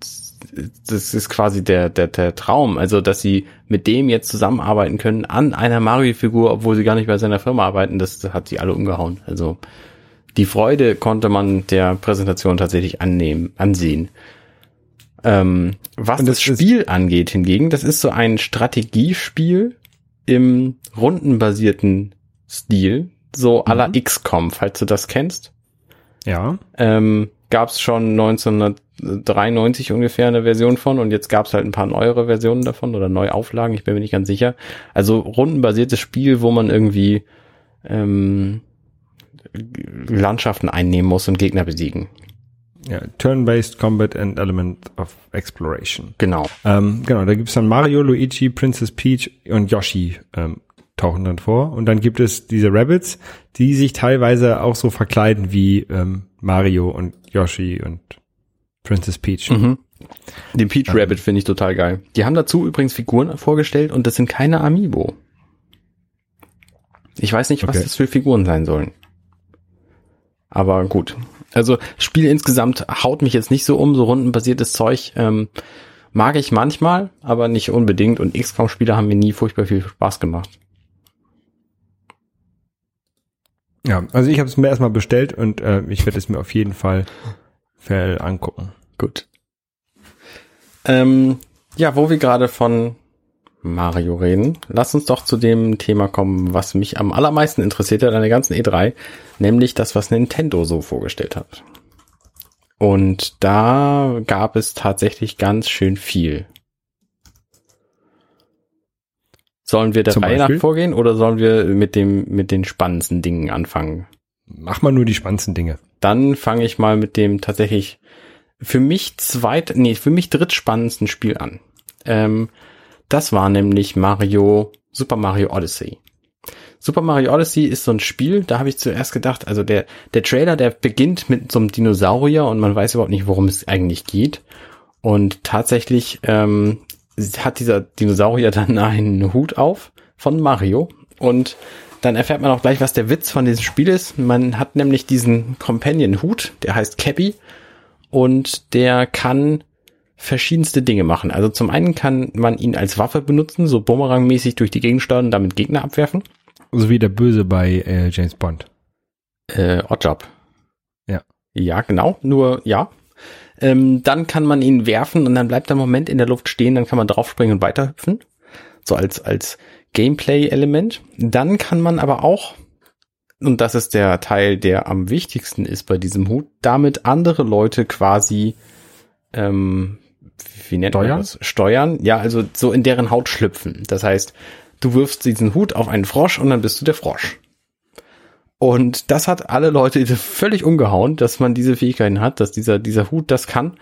das ist quasi der, der, der Traum. Also, dass sie mit dem jetzt zusammenarbeiten können an einer Mario-Figur, obwohl sie gar nicht bei seiner Firma arbeiten, das hat sie alle umgehauen. Also, die Freude konnte man der Präsentation tatsächlich annehmen, ansehen. Ähm, was das, das Spiel angeht hingegen, das ist so ein Strategiespiel im rundenbasierten Stil, so à la XCOM, falls du das kennst. Ja. Ähm, gab es schon 1993 ungefähr eine Version von und jetzt gab es halt ein paar neuere Versionen davon oder Neuauflagen, ich bin mir nicht ganz sicher. Also rundenbasiertes Spiel, wo man irgendwie ähm, Landschaften einnehmen muss und Gegner besiegen. ja. Turn-based Combat and Element of Exploration. Genau. Ähm, genau, da gibt's dann Mario, Luigi, Princess Peach und Yoshi ähm, tauchen dann vor. Und dann gibt es diese Rabbits, die sich teilweise auch so verkleiden wie ähm, Mario und Yoshi und Princess Peach. Mhm. Den Peach Rabbit finde ich total geil. Die haben dazu übrigens Figuren vorgestellt und das sind keine Amiibo. Ich weiß nicht, was Okay. das für Figuren sein sollen. Aber gut. Also Spiel insgesamt haut mich jetzt nicht so um, so rundenbasiertes Zeug ähm, mag ich manchmal, aber nicht unbedingt. Und XCOM-Spiele haben mir nie furchtbar viel Spaß gemacht. Ja, also ich habe es mir erstmal bestellt und äh, ich werde es mir auf jeden Fall angucken. Gut. Ähm, ja, wo wir gerade von Mario reden, lass uns doch zu dem Thema kommen, was mich am allermeisten interessiert hat an der ganzen E3, nämlich das, was Nintendo so vorgestellt hat. Und da gab es tatsächlich ganz schön viel. Sollen wir der Zum Reihe nach vorgehen oder sollen wir mit dem, mit den spannendsten Dingen anfangen? Mach mal nur die spannendsten Dinge. Dann fange ich mal mit dem tatsächlich für mich zweit, nee, für mich drittspannendsten Spiel an. Ähm, das war nämlich Mario, Super Mario Odyssey. Super Mario Odyssey ist so ein Spiel, da habe ich zuerst gedacht, also der, der Trailer, der beginnt mit so einem Dinosaurier und man weiß überhaupt nicht, worum es eigentlich geht. Und tatsächlich ähm, hat dieser Dinosaurier dann einen Hut auf von Mario und dann erfährt man auch gleich, was der Witz von diesem Spiel ist. Man hat nämlich diesen Companion-Hut, der heißt Cappy und der kann verschiedenste Dinge machen. Also zum einen kann man ihn als Waffe benutzen, so bumerangmäßig durch die Gegend steuern und damit Gegner abwerfen. So wie der Böse bei äh, James Bond. Äh, Oddjob. Ja. Ja, genau, nur ja. Ähm, dann kann man ihn werfen und dann bleibt er einen Moment in der Luft stehen, dann kann man draufspringen und weiterhüpfen. So als, als Gameplay-Element. Dann kann man aber auch und das ist der Teil, der am wichtigsten ist bei diesem Hut, damit andere Leute quasi, ähm, wie nennt man Steuern? das? Steuern. Ja, also so in deren Haut schlüpfen. Das heißt, du wirfst diesen Hut auf einen Frosch und dann bist du der Frosch. Und das hat alle Leute völlig umgehauen, dass man diese Fähigkeiten hat, dass dieser, dieser Hut das kann.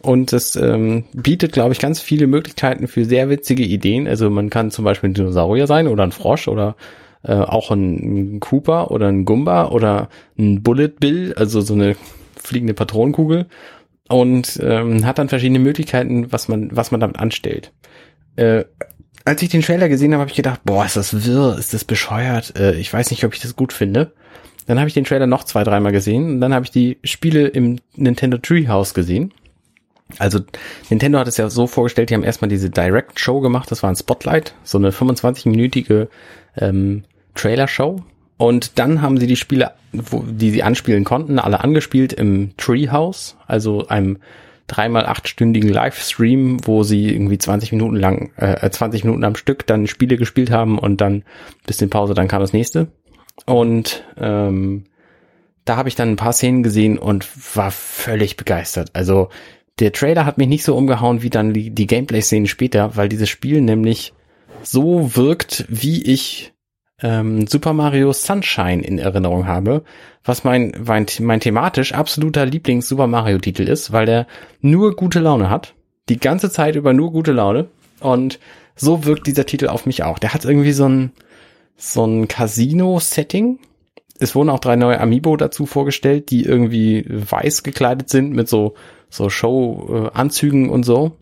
Und es ähm, bietet, glaube ich, ganz viele Möglichkeiten für sehr witzige Ideen. Also man kann zum Beispiel ein Dinosaurier sein oder ein Frosch oder äh, auch ein Cooper oder ein Gumba oder ein Bullet Bill, also so eine fliegende Patronenkugel. Und ähm, hat dann verschiedene Möglichkeiten, was man, was man damit anstellt. Äh, als ich den Trailer gesehen habe, habe ich gedacht, boah, ist das wirr, ist das bescheuert, äh, ich weiß nicht, ob ich das gut finde. Dann habe ich den Trailer noch zwei, dreimal gesehen und dann habe ich die Spiele im Nintendo Treehouse gesehen. Also Nintendo hat es ja so vorgestellt, die haben erstmal diese Direct Show gemacht, das war ein Spotlight, so eine 25-minütige ähm, Trailer-Show. Und dann haben sie die Spiele, wo, die sie anspielen konnten, alle angespielt im Treehouse, also einem dreimal achtstündigen Livestream, wo sie irgendwie 20 Minuten lang, äh, 20 Minuten am Stück dann Spiele gespielt haben und dann bisschen Pause, dann kam das nächste. Und ähm, da habe ich dann ein paar Szenen gesehen und war völlig begeistert. Also der Trailer hat mich nicht so umgehauen wie dann die, die Gameplay-Szenen später, weil dieses Spiel nämlich so wirkt, wie ich ähm, Super Mario Sunshine in Erinnerung habe, was mein, mein, mein thematisch absoluter Lieblings-Super Mario-Titel ist, weil der nur gute Laune hat. Die ganze Zeit über nur gute Laune. Und so wirkt dieser Titel auf mich auch. Der hat irgendwie so ein, so ein Casino-Setting. Es wurden auch drei neue Amiibo dazu vorgestellt, die irgendwie weiß gekleidet sind mit so, so Show-Anzügen und so.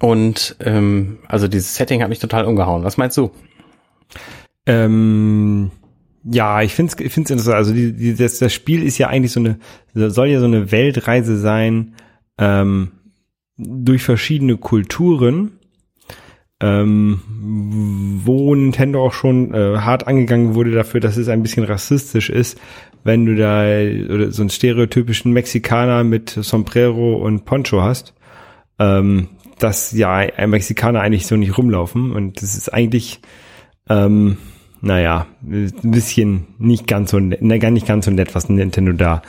Und ähm, also dieses Setting hat mich total umgehauen. Was meinst du? Ähm, ja, ich finde es ich find's interessant. Also die, die, das, das Spiel ist ja eigentlich so eine, soll ja so eine Weltreise sein ähm, durch verschiedene Kulturen, ähm, wo Nintendo auch schon äh, hart angegangen wurde dafür, dass es ein bisschen rassistisch ist, wenn du da oder so einen stereotypischen Mexikaner mit Sombrero und Poncho hast. Ähm, dass ja ein Mexikaner eigentlich so nicht rumlaufen und das ist eigentlich ähm, naja, ein bisschen nicht ganz so nett, ne, gar nicht ganz so nett, was Nintendo da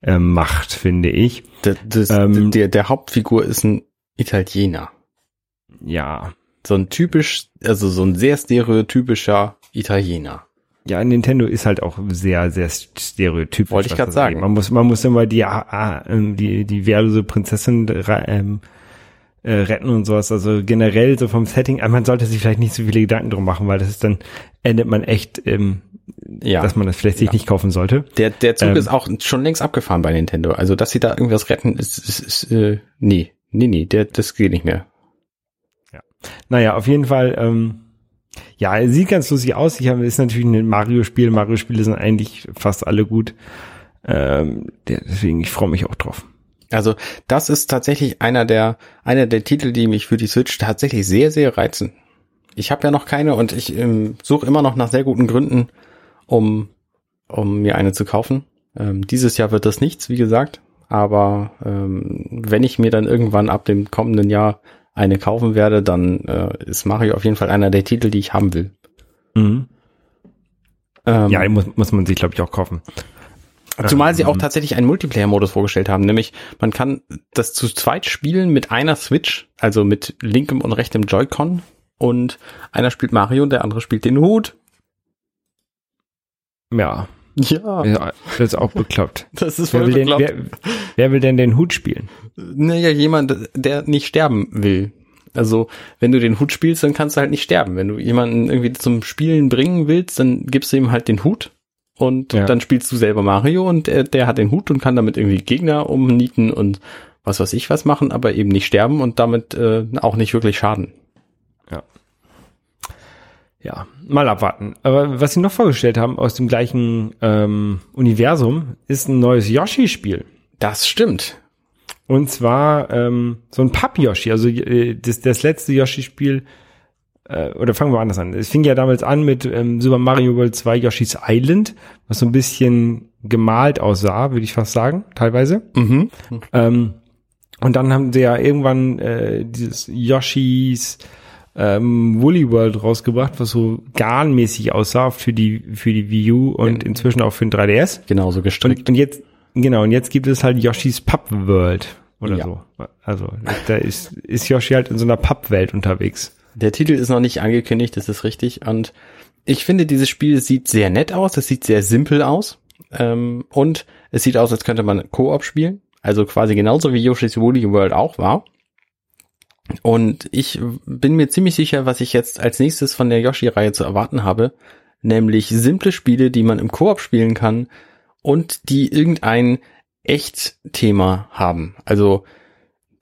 äh, macht, finde ich. Der, das, Ähm, der, der Hauptfigur ist ein Italiener. Ja. So ein typisch, also so ein sehr stereotypischer Italiener. Ja, Nintendo ist halt auch sehr, sehr stereotypisch. Wollte ich das sagen. Man muss, man muss immer die, ah, ah, ähm, die, die wehrlose Prinzessin ähm, äh, retten und sowas. Also generell so vom Setting, aber man sollte sich vielleicht nicht so viele Gedanken drum machen, weil das ist dann, endet man echt, ähm, Ja. dass man das vielleicht sich Ja. nicht kaufen sollte. Der, der Zug Ähm, ist auch schon längst abgefahren bei Nintendo. Also, dass sie da irgendwas retten, ist, ist, ist äh, nee, nee, nee, der, das geht nicht mehr. Naja, auf jeden Fall, ähm, ja, sieht ganz lustig aus. Ich habe, ist natürlich ein Mario-Spiel. Mario-Spiele sind eigentlich fast alle gut. Ähm, deswegen, ich freue mich auch drauf. Also, das ist tatsächlich einer der, einer der Titel, die mich für die Switch tatsächlich sehr, sehr reizen. Ich habe ja noch keine und ich ähm, suche immer noch nach sehr guten Gründen, um, um mir eine zu kaufen. Ähm, dieses Jahr wird das nichts, wie gesagt. Aber ähm, wenn ich mir dann irgendwann ab dem kommenden Jahr eine kaufen werde, dann äh, ist Mario auf jeden Fall einer der Titel, die ich haben will. Mhm. Ähm, Ja, muss, muss man sich, glaube ich, auch kaufen. Zumal sie auch Ähm, tatsächlich einen Multiplayer-Modus vorgestellt haben, nämlich man kann das zu zweit spielen mit einer Switch, also mit linkem und rechtem Joy-Con und einer spielt Mario und der andere spielt den Hut. Ja, Ja, ja, das ist auch bekloppt. das ist Wer voll will, denn, bekloppt. wer, wer will denn den Hut spielen? Naja, jemand, der nicht sterben will. Also, wenn du den Hut spielst, dann kannst du halt nicht sterben. Wenn du jemanden irgendwie zum Spielen bringen willst, dann gibst du ihm halt den Hut und Ja. dann spielst du selber Mario und der, der hat den Hut und kann damit irgendwie Gegner umnieten und was weiß ich was machen, aber eben nicht sterben und damit äh, auch nicht wirklich schaden. Ja, mal abwarten. Aber was sie noch vorgestellt haben aus dem gleichen ähm, Universum, ist ein neues Yoshi-Spiel. Das stimmt. Und zwar ähm, so ein Papp-Yoshi. Also äh, das, das letzte Yoshi-Spiel, äh, oder fangen wir anders an. Es fing ja damals an mit ähm, Super Mario World 2 Yoshi's Island, was so ein bisschen gemalt aussah, würde ich fast sagen, teilweise. Mhm. Ähm, und dann haben sie ja irgendwann äh, dieses Yoshis ähm, Woolly World rausgebracht, was so garnmäßig aussah für die für die Wii U und inzwischen auch für den 3DS. Genauso gestrickt. Und, und jetzt genau und jetzt gibt es halt Yoshis Pup World oder Ja. so. Also da ist ist Yoshi halt in so einer Pappwelt unterwegs. Der Titel ist noch nicht angekündigt, das ist richtig. Und ich finde, dieses Spiel sieht sehr nett aus, es sieht sehr simpel aus. Ähm, und es sieht aus, als könnte man Koop spielen. Also quasi genauso wie Yoshi's Woolly World auch war. Und ich bin mir ziemlich sicher, was ich jetzt als nächstes von der Yoshi-Reihe zu erwarten habe. Nämlich simple Spiele, die man im Koop spielen kann und die irgendein Echt-Thema haben. Also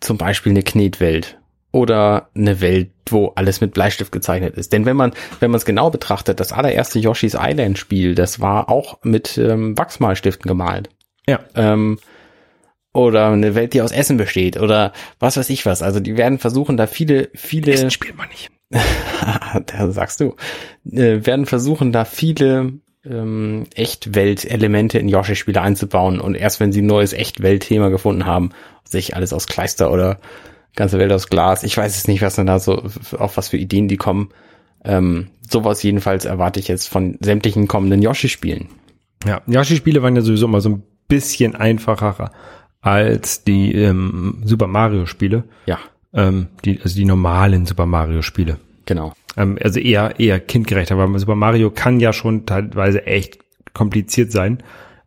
zum Beispiel eine Knetwelt oder eine Welt, wo alles mit Bleistift gezeichnet ist. Denn wenn man, wenn man es genau betrachtet, das allererste Yoshi's Island Spiel, das war auch mit ähm, Wachsmalstiften gemalt. Ja. Ähm, oder eine Welt, die aus Essen besteht oder was weiß ich was. Also die werden versuchen, da viele, viele spielt man nicht. da sagst du, äh, werden versuchen, da viele ähm, Echtwelt-Elemente in Yoshi-Spiele einzubauen und erst wenn sie ein neues Echtwelt-Thema gefunden haben, sich alles aus Kleister oder ganze Welt aus Glas, ich weiß es nicht, was dann da so, auf was für Ideen die kommen. Ähm, sowas jedenfalls erwarte ich jetzt von sämtlichen kommenden Yoshi-Spielen. Ja, Yoshi-Spiele waren ja sowieso immer so ein bisschen einfacher als die ähm, Super Mario-Spiele. Ja, Ähm, die, also die normalen Super Mario-Spiele. genau. Ähm, also eher, eher kindgerechter, weil Super Mario kann ja schon teilweise echt kompliziert sein.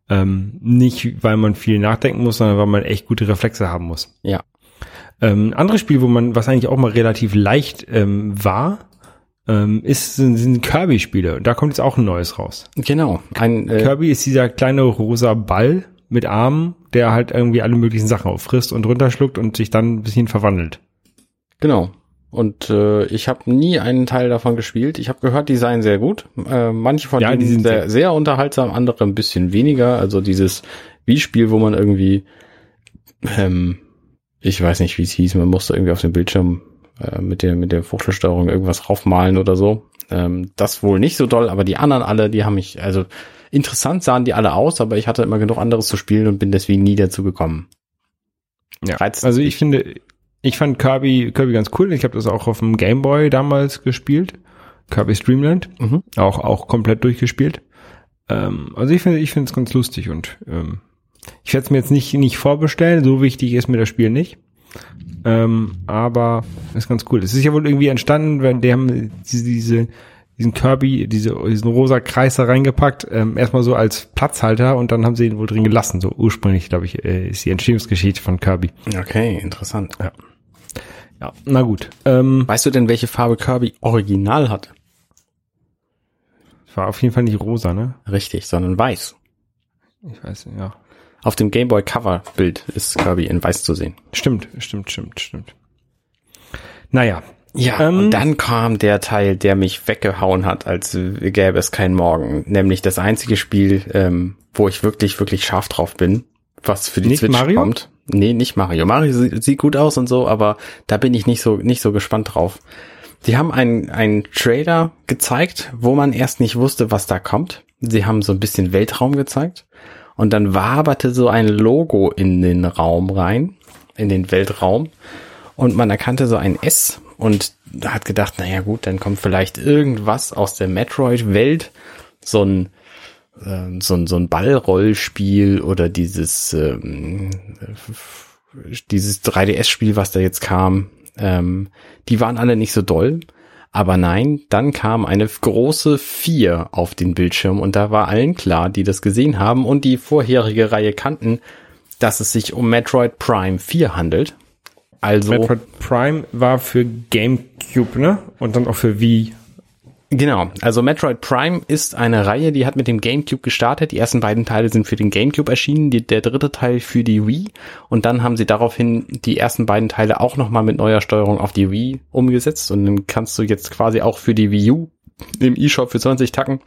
Ähm, nicht, weil man viel nachdenken muss, sondern weil man echt gute Reflexe haben muss. Ja. Ähm, ein anderes Spiel, wo man, was eigentlich auch mal relativ leicht ähm, war, ähm, ist, sind, sind Kirby-Spiele. Und da kommt jetzt auch ein neues raus. Genau. Ein, äh, Kirby ist dieser kleine rosa Ball mit Armen, der halt irgendwie alle möglichen Sachen auffrisst und runterschluckt und sich dann ein bisschen verwandelt. Genau. Und äh, ich habe nie einen Teil davon gespielt. Ich habe gehört, die seien sehr gut. Äh, manche von Ja, denen die sind sehr, sehr- unterhaltsam, andere ein bisschen weniger. Also dieses Wii-Spiel, wo man irgendwie, ähm, ich weiß nicht, wie es hieß, man musste irgendwie auf dem Bildschirm äh, mit der mit der Fuchtelsteuerung irgendwas raufmalen oder so. Ähm, das wohl nicht so doll, aber die anderen alle, die haben mich, also interessant sahen die alle aus, aber ich hatte immer genug anderes zu spielen und bin deswegen nie dazu gekommen. Ja, Reizt also ich finde, ich fand Kirby, Kirby ganz cool. Ich habe das auch auf dem Game Boy damals gespielt. Kirby Streamland. Mhm. Auch, auch komplett durchgespielt. Ähm, also ich finde, ich finde es ganz lustig und ähm, ich werde es mir jetzt nicht, nicht vorbestellen. So wichtig ist mir das Spiel nicht. Ähm, aber ist ganz cool. Es ist ja wohl irgendwie entstanden, wenn die haben diese, diese diesen Kirby, diese, diesen rosa Kreis da reingepackt, ähm, erstmal so als Platzhalter und dann haben sie ihn wohl drin gelassen. So ursprünglich, glaube ich, äh, ist die Entstehungsgeschichte von Kirby. Okay, interessant. Ja, na gut. Ähm, Weißt du denn, welche Farbe Kirby original hatte? war auf jeden Fall nicht rosa, ne? Richtig, sondern weiß. Ich weiß, ja. Auf dem Gameboy Cover Bild ist Kirby in weiß zu sehen. Stimmt, stimmt, stimmt, stimmt. Naja, Ja, Ähm, und dann kam der Teil, der mich weggehauen hat, als gäbe es keinen Morgen. Nämlich das einzige Spiel, ähm, wo ich wirklich, wirklich scharf drauf bin, was für die Nicht Switch Mario? kommt. Nee, nicht Mario. Mario sie- sieht gut aus und so, aber da bin ich nicht so, nicht so gespannt drauf. Die haben einen, einen Trailer gezeigt, wo man erst nicht wusste, was da kommt. Sie haben so ein bisschen Weltraum gezeigt. Und dann waberte so ein Logo in den Raum rein, in den Weltraum. Und man erkannte so ein S und hat gedacht, naja gut, dann kommt vielleicht irgendwas aus der Metroid-Welt. So ein, ähm, so ein, so ein Ballrollspiel oder dieses, ähm, dieses 3DS-Spiel, was da jetzt kam. Ähm, die waren alle nicht so doll. Aber nein, dann kam eine große 4 auf den Bildschirm und da war allen klar, die das gesehen haben und die vorherige Reihe kannten, dass es sich um Metroid Prime 4 handelt. Also Metroid Prime war für GameCube, ne? Und dann auch für Wii. Genau, also Metroid Prime ist eine Reihe, die hat mit dem GameCube gestartet. Die ersten beiden Teile sind für den GameCube erschienen, die, der dritte Teil für die Wii. Und dann haben sie daraufhin die ersten beiden Teile auch nochmal mit neuer Steuerung auf die Wii umgesetzt. Und dann kannst du jetzt quasi auch für die Wii U im eShop für 20 Tacken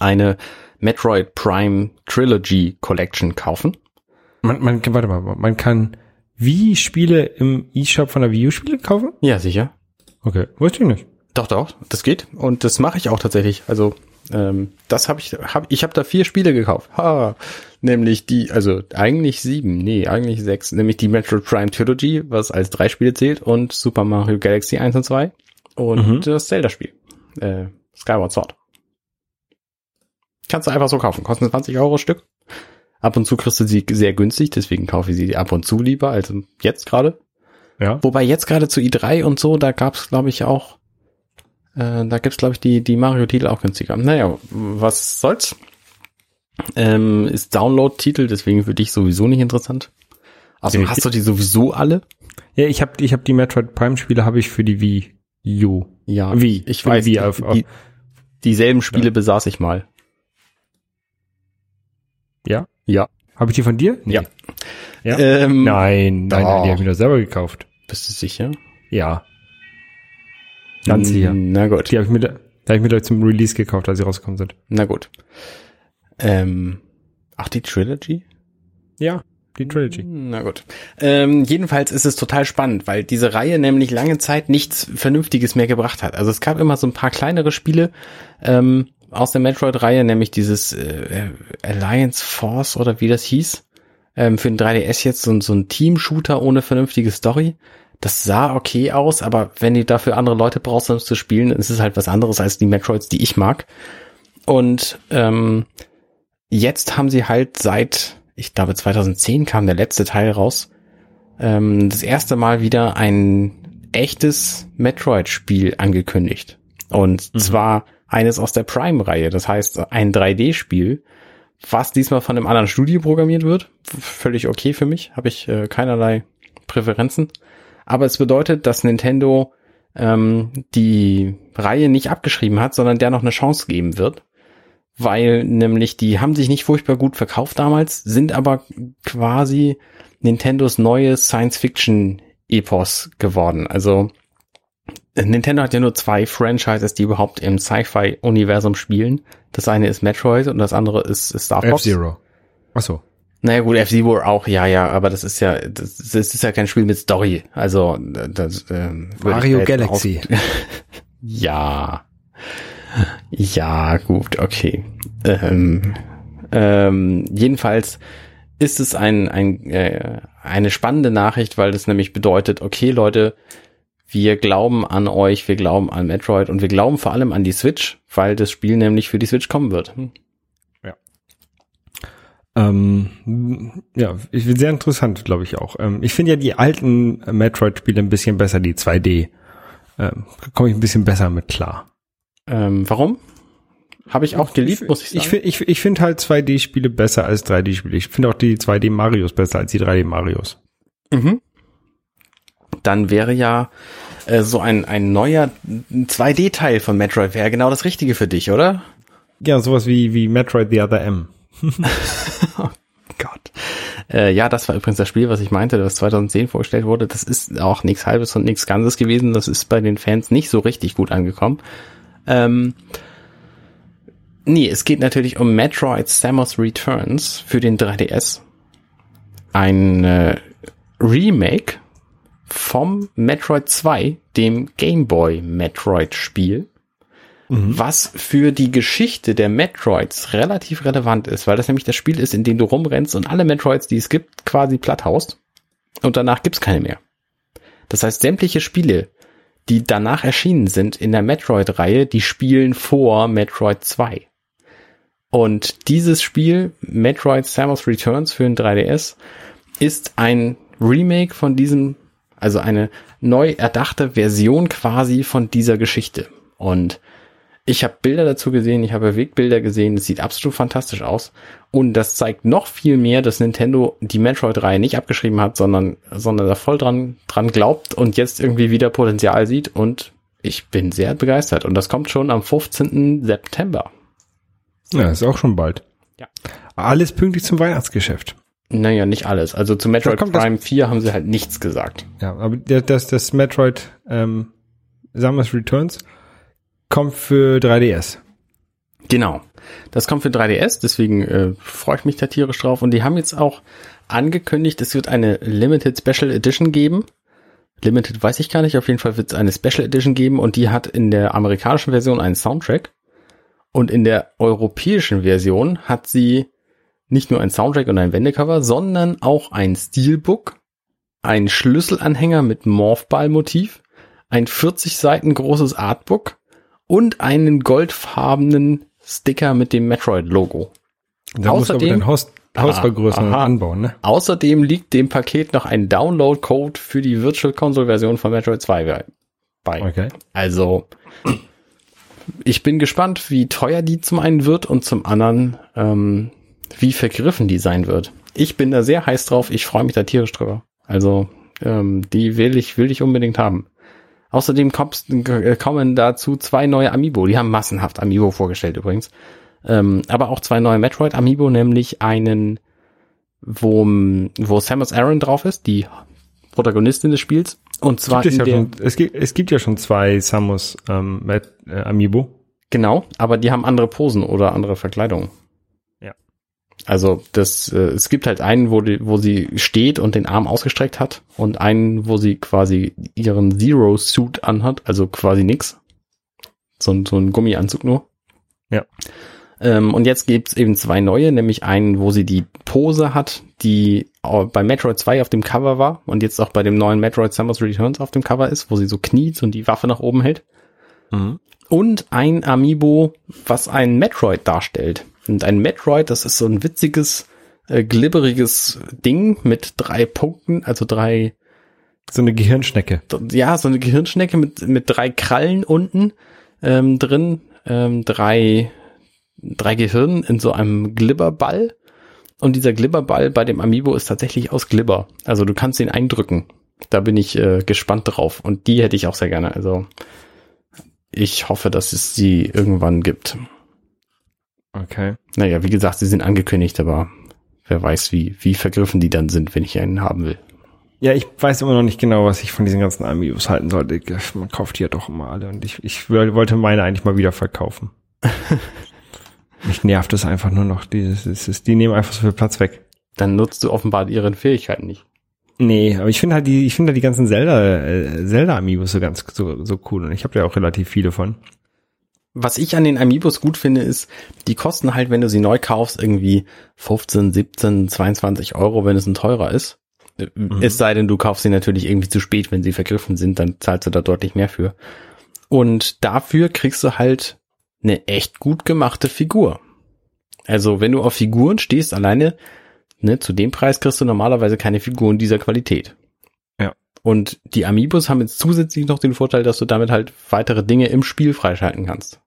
eine Metroid Prime Trilogy Collection kaufen. Man, man, warte mal, man kann Wii-Spiele im eShop von der Wii U-Spiele kaufen? Ja, sicher. Okay, wusste ich nicht. Doch, doch, das geht. Und das mache ich auch tatsächlich. Also, ähm, das habe ich, hab, ich habe da vier Spiele gekauft. Ha, nämlich die, also eigentlich sieben, nee, eigentlich sechs. Nämlich die Metroid Prime Trilogy, was als drei Spiele zählt, und Super Mario Galaxy 1 und 2. und Mhm. das Zelda-Spiel. Äh, Skyward Sword. Kannst du einfach so kaufen. Kosten 20 Euro Stück. Ab und zu kriegst du sie sehr günstig, deswegen kaufe ich sie ab und zu lieber als jetzt gerade. Ja. Wobei jetzt gerade zu i3 und so, da gab's glaube ich auch, äh, da gibt's glaube ich die, die Mario-Titel auch günstiger. Naja, was soll's? Ähm, ist Download-Titel, deswegen für dich sowieso nicht interessant. Also Nee. hast du die sowieso alle? Ja, ich habe ich hab die Metroid Prime Spiele habe ich für die Wii U. Ja, Wie? Ich weiß, die, auf- auf- die, dieselben Spiele besaß ich mal. Ja? Ja. Habe ich die von dir? Nee. Ja. Ja? Ähm, Nein, nein, nein, die habe ich mir selber gekauft. Bist du sicher? Ja. Ganz sicher. Na gut. Die habe ich mir, da- die hab ich mir gleich zum Release gekauft, als sie rausgekommen sind. Na gut. Ähm, ach, die Trilogy? Ja, die Trilogy. Na gut. Ähm, jedenfalls ist es total spannend, weil diese Reihe nämlich lange Zeit nichts Vernünftiges mehr gebracht hat. Also es gab immer so ein paar kleinere Spiele ähm, aus der Metroid-Reihe, nämlich dieses äh, Alliance Force oder wie das hieß. Ähm, für den 3DS jetzt so, ein- so ein Team-Shooter ohne vernünftige Story. Das sah okay aus, aber wenn du dafür andere Leute brauchst, um es zu spielen, dann ist es halt was anderes als die Metroids, die ich mag. Und ähm, jetzt haben sie halt seit, ich glaube 2010 kam der letzte Teil raus, ähm, das erste Mal wieder ein echtes Metroid-Spiel angekündigt. Und zwar eines aus der Prime-Reihe, das heißt ein 3D-Spiel, was diesmal von einem anderen Studio programmiert wird. Völlig okay für mich, habe ich äh, keinerlei Präferenzen. Aber es bedeutet, dass Nintendo ähm, die Reihe nicht abgeschrieben hat, sondern der noch eine Chance geben wird weil nämlich die haben sich nicht furchtbar gut verkauft damals, sind aber quasi Nintendos neues Science-Fiction-Epos geworden. Also Nintendo hat ja nur zwei Franchises, die überhaupt im Sci-Fi-Universum spielen. Das eine ist Metroid und das andere ist, ist Star Fox. F-Zero. Achso. Naja gut, F-Zero auch, ja, ja, aber das ist ja, das, das ist ja kein Spiel mit Story. Also das, ähm, Mario Galaxy. ja. Ja, gut, okay. Ähm, ähm, jedenfalls ist es ein, ein, äh, eine spannende Nachricht, weil das nämlich bedeutet, okay, Leute, wir glauben an euch, wir glauben an Metroid und wir glauben vor allem an die Switch, weil das Spiel nämlich für die Switch kommen wird. Hm. Ähm, ja, ich bin sehr interessant, glaube ich auch. Ähm, ich finde ja die alten Metroid-Spiele ein bisschen besser, die 2D. Ähm, Komme ich ein bisschen besser mit klar. Ähm, warum? Habe ich auch geliebt, muss ich sagen. Ich, find- ich, ich finde halt 2D-Spiele besser als 3D-Spiele. Ich finde auch die 2D-Marios besser als die 3D-Marios. Mhm. Dann wäre ja äh, so ein, ein neuer 2D-Teil von Metroid wäre genau das Richtige für dich, oder? Ja, sowas wie, wie Metroid The Other M. Gott. Äh, ja, das war übrigens das Spiel, was ich meinte, das 2010 vorgestellt wurde. Das ist auch nichts Halbes und nichts Ganzes gewesen. Das ist bei den Fans nicht so richtig gut angekommen. Ähm, nee, es geht natürlich um Metroid Samus Returns für den 3DS. Ein äh, Remake vom Metroid 2, dem Game Boy Metroid Spiel was für die Geschichte der Metroids relativ relevant ist, weil das nämlich das Spiel ist, in dem du rumrennst und alle Metroids, die es gibt, quasi platt haust und danach gibt's keine mehr. Das heißt, sämtliche Spiele, die danach erschienen sind in der Metroid-Reihe, die spielen vor Metroid 2. Und dieses Spiel, Metroid Samus Returns für den 3DS, ist ein Remake von diesem, also eine neu erdachte Version quasi von dieser Geschichte. Und ich habe Bilder dazu gesehen, ich habe Bewegtbilder gesehen, es sieht absolut fantastisch aus. Und das zeigt noch viel mehr, dass Nintendo die Metroid-Reihe nicht abgeschrieben hat, sondern, sondern da voll dran, dran glaubt und jetzt irgendwie wieder Potenzial sieht. Und ich bin sehr begeistert. Und das kommt schon am 15. September. Ja, ist auch schon bald. Ja. Alles pünktlich zum Weihnachtsgeschäft. Naja, nicht alles. Also zu Metroid Prime 4 haben sie halt nichts gesagt. Ja, aber das, das Metroid ähm, Samus Returns kommt für 3DS. Genau. Das kommt für 3DS, deswegen äh, freue ich mich da tierisch drauf. Und die haben jetzt auch angekündigt, es wird eine Limited Special Edition geben. Limited weiß ich gar nicht, auf jeden Fall wird es eine Special Edition geben und die hat in der amerikanischen Version einen Soundtrack. Und in der europäischen Version hat sie nicht nur ein Soundtrack und ein Wendecover, sondern auch ein Steelbook, ein Schlüsselanhänger mit Morphball-Motiv, ein 40 Seiten großes Artbook und einen goldfarbenen Sticker mit dem Metroid-Logo. Da musst du aber Außerdem- dein Haus, Haus vergrößern und anbauen, ne? Außerdem liegt dem Paket noch ein Download-Code für die Virtual Console-Version von Metroid 2 bei- bei. Okay. Also, ich bin gespannt, wie teuer die zum einen wird und zum anderen, ähm, wie vergriffen die sein wird. Ich bin da sehr heiß drauf. Ich freue mich da tierisch drüber. Also, ähm, die will ich, will ich unbedingt haben. Außerdem kommst, äh, kommen dazu zwei neue Amiibo. Die haben massenhaft Amiibo vorgestellt übrigens. Ähm, aber auch zwei neue Metroid Amiibo, nämlich einen, wo, wo Samus Aran drauf ist, die Protagonistin des Spiels. Und zwar Gibt es, in ja schon, es, gibt, es gibt ja schon zwei Samus ähm, äh, Amiibo. Genau, aber die haben andere Posen oder andere Verkleidungen. Also das, äh, es gibt halt einen, wo, die, wo sie steht und den Arm ausgestreckt hat und einen, wo sie quasi ihren Zero-Suit anhat, also quasi nix. So, ein- so ein Gummianzug nur. Ja. Ähm, und jetzt gibt's eben zwei neue, nämlich einen, wo sie die Pose hat, die bei Metroid 2 auf dem Cover war und jetzt auch bei dem neuen Metroid Samus Returns auf dem Cover ist, wo sie so kniet und die Waffe nach oben hält und ein Amiibo, was ein Metroid darstellt. Und ein Metroid, das ist so ein witziges, äh, glibberiges Ding mit drei Punkten, also drei, So eine Gehirnschnecke. ja, so eine Gehirnschnecke mit, mit drei Krallen unten ähm, drin, ähm, drei, drei Gehirnen in so einem Glibberball. Und dieser Glibberball bei dem Amiibo ist tatsächlich aus Glibber. Also du kannst ihn eindrücken. Da bin ich äh, gespannt drauf. Und die hätte ich auch sehr gerne. Also ich hoffe, dass es sie irgendwann gibt. Okay. Naja, wie gesagt, sie sind angekündigt, aber wer weiß, wie, wie vergriffen die dann sind, wenn ich einen haben will. Ja, ich weiß immer noch nicht genau, was ich von diesen ganzen Amiibos halten sollte. Man kauft die ja doch immer alle und ich, ich wollte meine eigentlich mal wieder verkaufen. Mich nervt es einfach nur noch. Dieses, dieses, die nehmen einfach so viel Platz weg. Dann nutzt du offenbar ihren Fähigkeiten nicht. Nee, aber ich finde halt die, ich finde halt die ganzen Zelda, äh, Zelda Amiibos so ganz so, so cool und ich habe ja auch relativ viele von. Was ich an den Amiibos gut finde, ist, die kosten halt, wenn du sie neu kaufst, irgendwie 15, 17, 22 Euro, wenn es ein teurer ist. Es sei denn, du kaufst sie natürlich irgendwie zu spät, wenn sie vergriffen sind, dann zahlst du da deutlich mehr für. Und dafür kriegst du halt eine echt gut gemachte Figur. Also, wenn du auf Figuren stehst, alleine, ne, zu dem Preis kriegst du normalerweise keine Figuren dieser Qualität. Und die Amiibos haben jetzt zusätzlich noch den Vorteil, dass du damit halt weitere Dinge im Spiel freischalten kannst.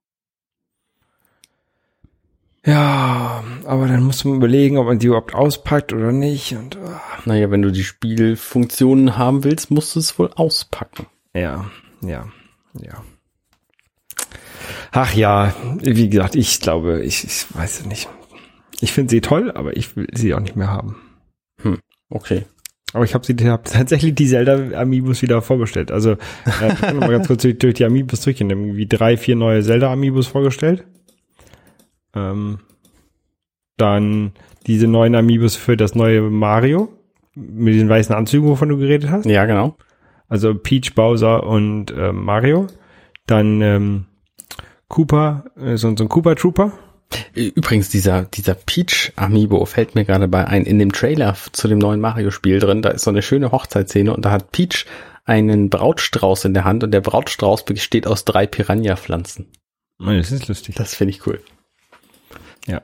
Ja, aber dann musst du mal überlegen, ob man die überhaupt auspackt oder nicht und ah. Naja, wenn du die Spielfunktionen haben willst, musst du es wohl auspacken. ja, ja, ja. Ach ja, wie gesagt, ich glaube, ich, ich weiß es nicht. Ich finde sie toll, aber ich will sie auch nicht mehr haben. Okay. Aber ich habe sie hab tatsächlich die Zelda Amiibos wieder vorgestellt. Also äh, ich kann mal ganz kurz durch, durch die Amiibos durchgehen. Irgendwie drei, vier neue Zelda Amiibos vorgestellt. Ähm, dann diese neuen Amiibos für das neue Mario mit den weißen Anzügen, wovon du geredet hast. Ja, genau. Also Peach, Bowser und äh, Mario. Dann ähm, Cooper, äh, so, so ein Cooper Trooper. Übrigens, dieser, dieser Peach Amiibo fällt mir gerade bei ein. In dem Trailer zu dem neuen Mario-Spiel drin, da ist so eine schöne Hochzeitsszene und da hat Peach einen Brautstrauß in der Hand und der Brautstrauß besteht aus drei Piranha-Pflanzen. Oh, das ist lustig. Das finde ich cool. Ja.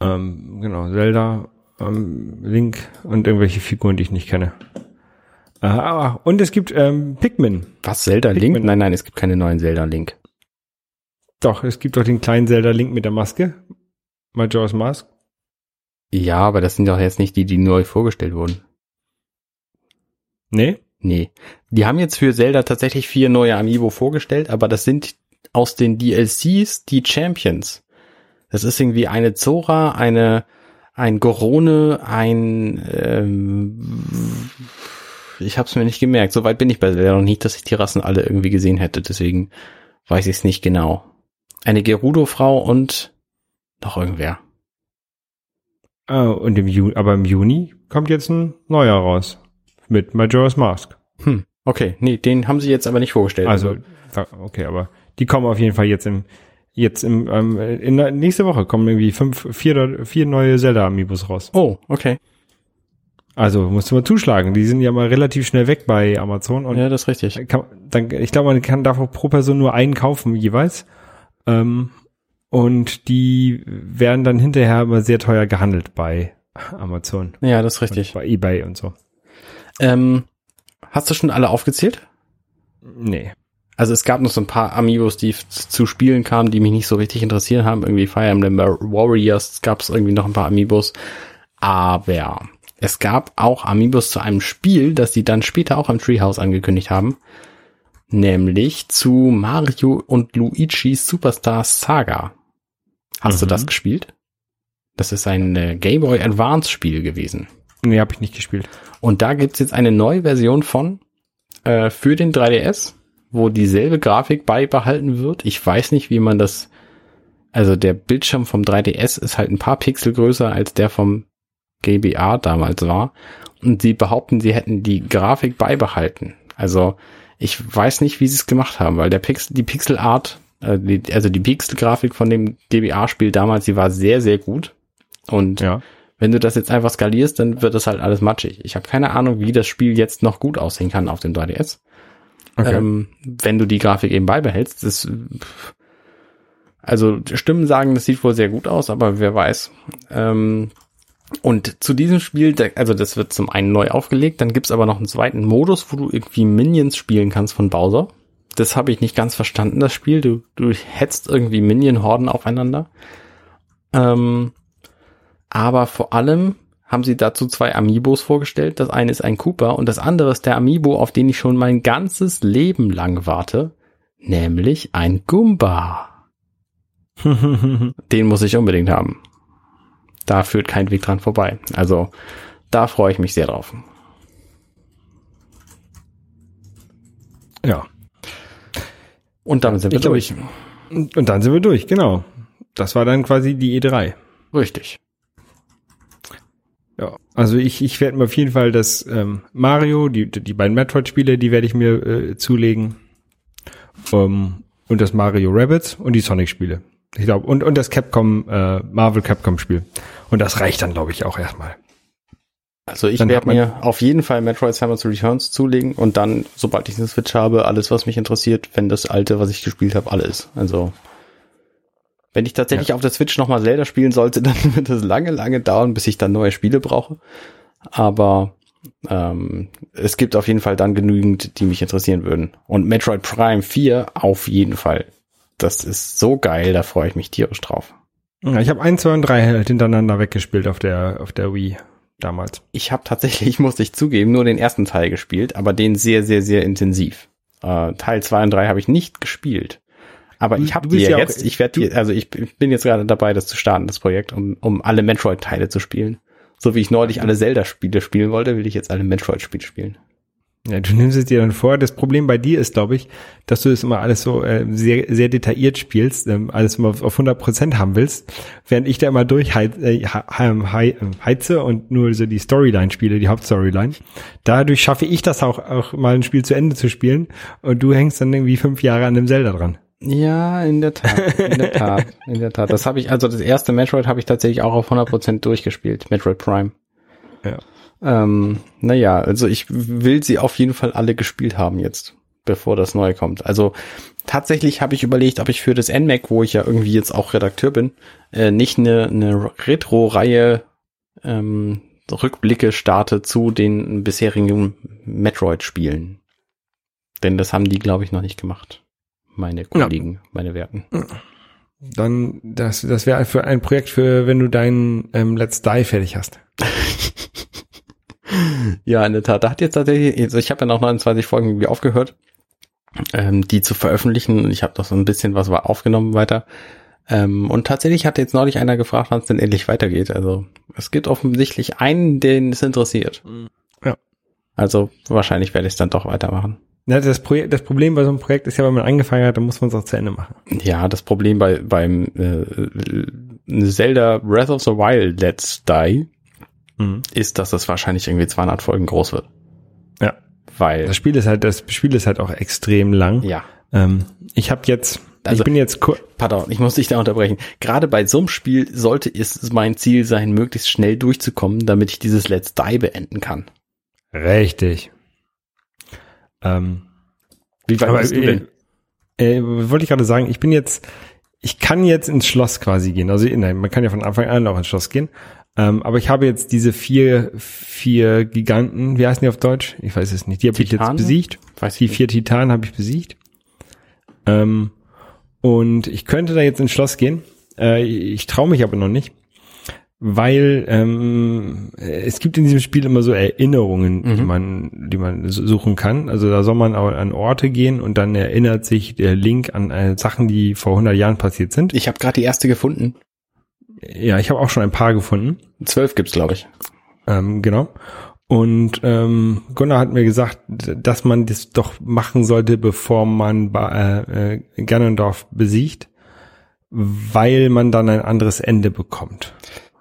Ähm, genau, Zelda, ähm, Link und irgendwelche Figuren, die ich nicht kenne. Äh, ah, und es gibt ähm, Pikmin. Was, Zelda Link? Pikmin. Nein, nein, es gibt keine neuen Zelda Link. Doch, es gibt doch den kleinen Zelda Link mit der Maske. Majora's Mask. Ja, aber das sind doch jetzt nicht die, die neu vorgestellt wurden. Nee? Nee. Die haben jetzt für Zelda tatsächlich vier neue Amiibo vorgestellt, aber das sind aus den DLCs die Champions. Das ist irgendwie eine Zora, eine, ein Gorone, ein, ähm, ich hab's mir nicht gemerkt. Soweit bin ich bei Zelda noch nicht, dass ich die Rassen alle irgendwie gesehen hätte, deswegen weiß ich es nicht genau. Eine Gerudo-Frau und noch irgendwer. Ah, und im Juni, aber im Juni kommt jetzt ein neuer raus. Mit Majora's Mask. Hm, okay, nee, den haben sie jetzt aber nicht vorgestellt. Also, okay, aber die kommen auf jeden Fall jetzt im, jetzt im, ähm, in der, nächste Woche kommen irgendwie fünf, vier, vier neue Zelda Amiibos raus. oh, okay. Also musst du mal zuschlagen. Die sind ja mal relativ schnell weg bei Amazon. Und Ja, das ist richtig. kann, dann, ich glaube, man kann davon pro Person nur einen kaufen jeweils. Ähm, und die werden dann hinterher immer sehr teuer gehandelt bei Amazon, Ja, das ist richtig. bei eBay und so. Ähm, hast du schon alle aufgezählt? Nee. Also es gab noch so ein paar Amiibos, die zu spielen kamen, die mich nicht so richtig interessiert haben. Irgendwie Fire Emblem Warriors gab es irgendwie noch ein paar Amiibos. Aber es gab auch Amiibos zu einem Spiel, das die dann später auch am Treehouse angekündigt haben. Nämlich zu Mario und Luigi's Superstar Saga. Hast du Mhm. das gespielt? Das ist ein äh, Game Boy Advance Spiel gewesen. Nee, habe ich nicht gespielt. Und da gibt's jetzt eine neue Version von äh, für den 3DS, wo dieselbe Grafik beibehalten wird. Ich weiß nicht, wie man das. Also der Bildschirm vom 3DS ist halt ein paar Pixel größer als der vom GBA damals war. Und sie behaupten, sie hätten die Grafik beibehalten. Also ich weiß nicht, wie sie es gemacht haben, weil der Pixel, die Pixelart, äh, die, also die Pixelgrafik von dem GBA-Spiel damals, die war sehr, sehr gut. Und Ja. wenn du das jetzt einfach skalierst, dann wird das halt alles matschig. Ich habe keine Ahnung, wie das Spiel jetzt noch gut aussehen kann auf dem 3DS. Okay. Ähm, wenn du die Grafik eben beibehältst. Das, also Stimmen sagen, das sieht wohl sehr gut aus, aber wer weiß. Ähm, und zu diesem Spiel, also das wird zum einen neu aufgelegt, dann gibt's aber noch einen zweiten Modus, wo du irgendwie Minions spielen kannst von Bowser. Das habe ich nicht ganz verstanden, das Spiel. Du, du hetzt irgendwie Minion-Horden aufeinander. Ähm, aber vor allem haben sie dazu zwei Amiibos vorgestellt. Das eine ist ein Koopa und das andere ist der Amiibo, auf den ich schon mein ganzes Leben lang warte, nämlich ein Goomba. Den muss ich unbedingt haben. Da führt kein Weg dran vorbei. Also da freue ich mich sehr drauf. ja. Und damit sind wir Ich durch. Und und dann sind wir durch, genau. Das war dann quasi die E3. Richtig. Ja, also ich, ich werde mir auf jeden Fall das ähm, Mario, die, die beiden Metroid-Spiele, die werde ich mir äh, zulegen. Ähm, und das Mario Rabbits und die Sonic-Spiele. Ich glaube, und, und das Capcom, äh, Marvel Capcom-Spiel. Und das reicht dann, glaube ich, auch erstmal. Also ich werde mir auf jeden Fall Metroid Samus Returns zulegen und dann, sobald ich eine Switch habe, alles, was mich interessiert, wenn das alte, was ich gespielt habe, alles. Also wenn ich tatsächlich auf der Switch nochmal Zelda spielen sollte, dann wird es lange, lange dauern, bis ich dann neue Spiele brauche. Aber ähm, es gibt auf jeden Fall dann genügend, die mich interessieren würden. Und Metroid Prime 4 auf jeden Fall. Das ist so geil, da freue ich mich tierisch drauf. Ja, ich habe eins, zwei und drei halt hintereinander weggespielt auf der, auf der Wii damals. Ich habe tatsächlich, muss ich zugeben, nur den ersten Teil gespielt, aber den sehr, sehr, sehr intensiv. Äh, Teil zwei und drei habe ich nicht gespielt. Aber ich habe die ja ja auch- jetzt, ich werde also ich bin jetzt gerade dabei, das zu starten, das Projekt, um, um alle Metroid-Teile zu spielen. So wie ich neulich alle Zelda-Spiele spielen wollte, will ich jetzt alle Metroid-Spiele spielen. Ja, du nimmst es dir dann vor. Das Problem bei dir ist, glaube ich, dass du das immer alles so äh, sehr, sehr detailliert spielst, ähm, alles immer auf, auf 100 Prozent haben willst, während ich da immer durchheize äh, he- he- heize und nur so die Storyline spiele, die Hauptstoryline. Dadurch schaffe ich das auch, auch mal ein Spiel zu Ende zu spielen und du hängst dann irgendwie fünf Jahre an dem Zelda dran. Ja, in der Tat, in der Tat, in der Tat. Das habe ich, also das erste Metroid habe ich tatsächlich auch auf 100% durchgespielt, Metroid Prime. Ja. Ähm, naja, also ich will sie auf jeden Fall alle gespielt haben jetzt, bevor das neue kommt. Also tatsächlich habe ich überlegt, ob ich für das NMAC, wo ich ja irgendwie jetzt auch Redakteur bin, äh, nicht eine, eine Retro-Reihe ähm, Rückblicke starte zu den bisherigen Metroid-Spielen. Denn das haben die, glaube ich, noch nicht gemacht. Meine Kollegen, meine Werten. Dann, das, das wäre für ein Projekt für, wenn du deinen ähm, Let's Die fertig hast. Ja, in der Tat. Da hat jetzt tatsächlich, also ich habe ja noch 29 Folgen irgendwie aufgehört, ähm, die zu veröffentlichen. Ich habe noch so ein bisschen was war aufgenommen weiter. Ähm, und tatsächlich hat jetzt neulich einer gefragt, wann es denn endlich weitergeht. Also es gibt offensichtlich einen, den es interessiert. Ja. Also wahrscheinlich werde ich es dann doch weitermachen. Ja, das, Projekt, das Problem bei so einem Projekt ist ja, wenn man angefangen hat, dann muss man es auch zu Ende machen. Ja, das Problem bei beim äh, Zelda Breath of the Wild Let's Die ist, dass das wahrscheinlich irgendwie 200 Folgen groß wird. Ja. Weil Das Spiel ist halt, das Spiel ist halt auch extrem lang. ja, Ähm, ich habe jetzt Also, ich bin jetzt kur pardon, ich muss dich da unterbrechen. Gerade bei so einem Spiel sollte es mein Ziel sein, möglichst schnell durchzukommen, damit ich dieses Let's Die beenden kann. richtig. Ähm, Wie weit bist du denn? äh, äh, wollte ich gerade sagen, ich bin jetzt, ich kann jetzt ins Schloss quasi gehen. Also nein, man kann ja von Anfang an auch ins Schloss gehen. Ähm, aber ich habe jetzt diese vier, vier Giganten, wie heißen die auf Deutsch? Ich weiß es nicht. Die habe ich jetzt besiegt. Weiß Die vier Titanen habe ich besiegt. Ähm, und ich könnte da jetzt ins Schloss gehen. Äh, ich traue mich aber noch nicht, weil ähm, es gibt in diesem Spiel immer so Erinnerungen, die Mhm. man, die man su- suchen kann. Also da soll man auch an Orte gehen und dann erinnert sich der Link an äh, Sachen, die vor 100 Jahren passiert sind. Ich habe gerade die erste gefunden. Ja, ich habe auch schon ein paar gefunden. Zwölf gibt's, glaube ich. Ähm, genau. Und ähm, Gunnar hat mir gesagt, dass man das doch machen sollte, bevor man äh, äh, Ganondorf besiegt, weil man dann ein anderes Ende bekommt.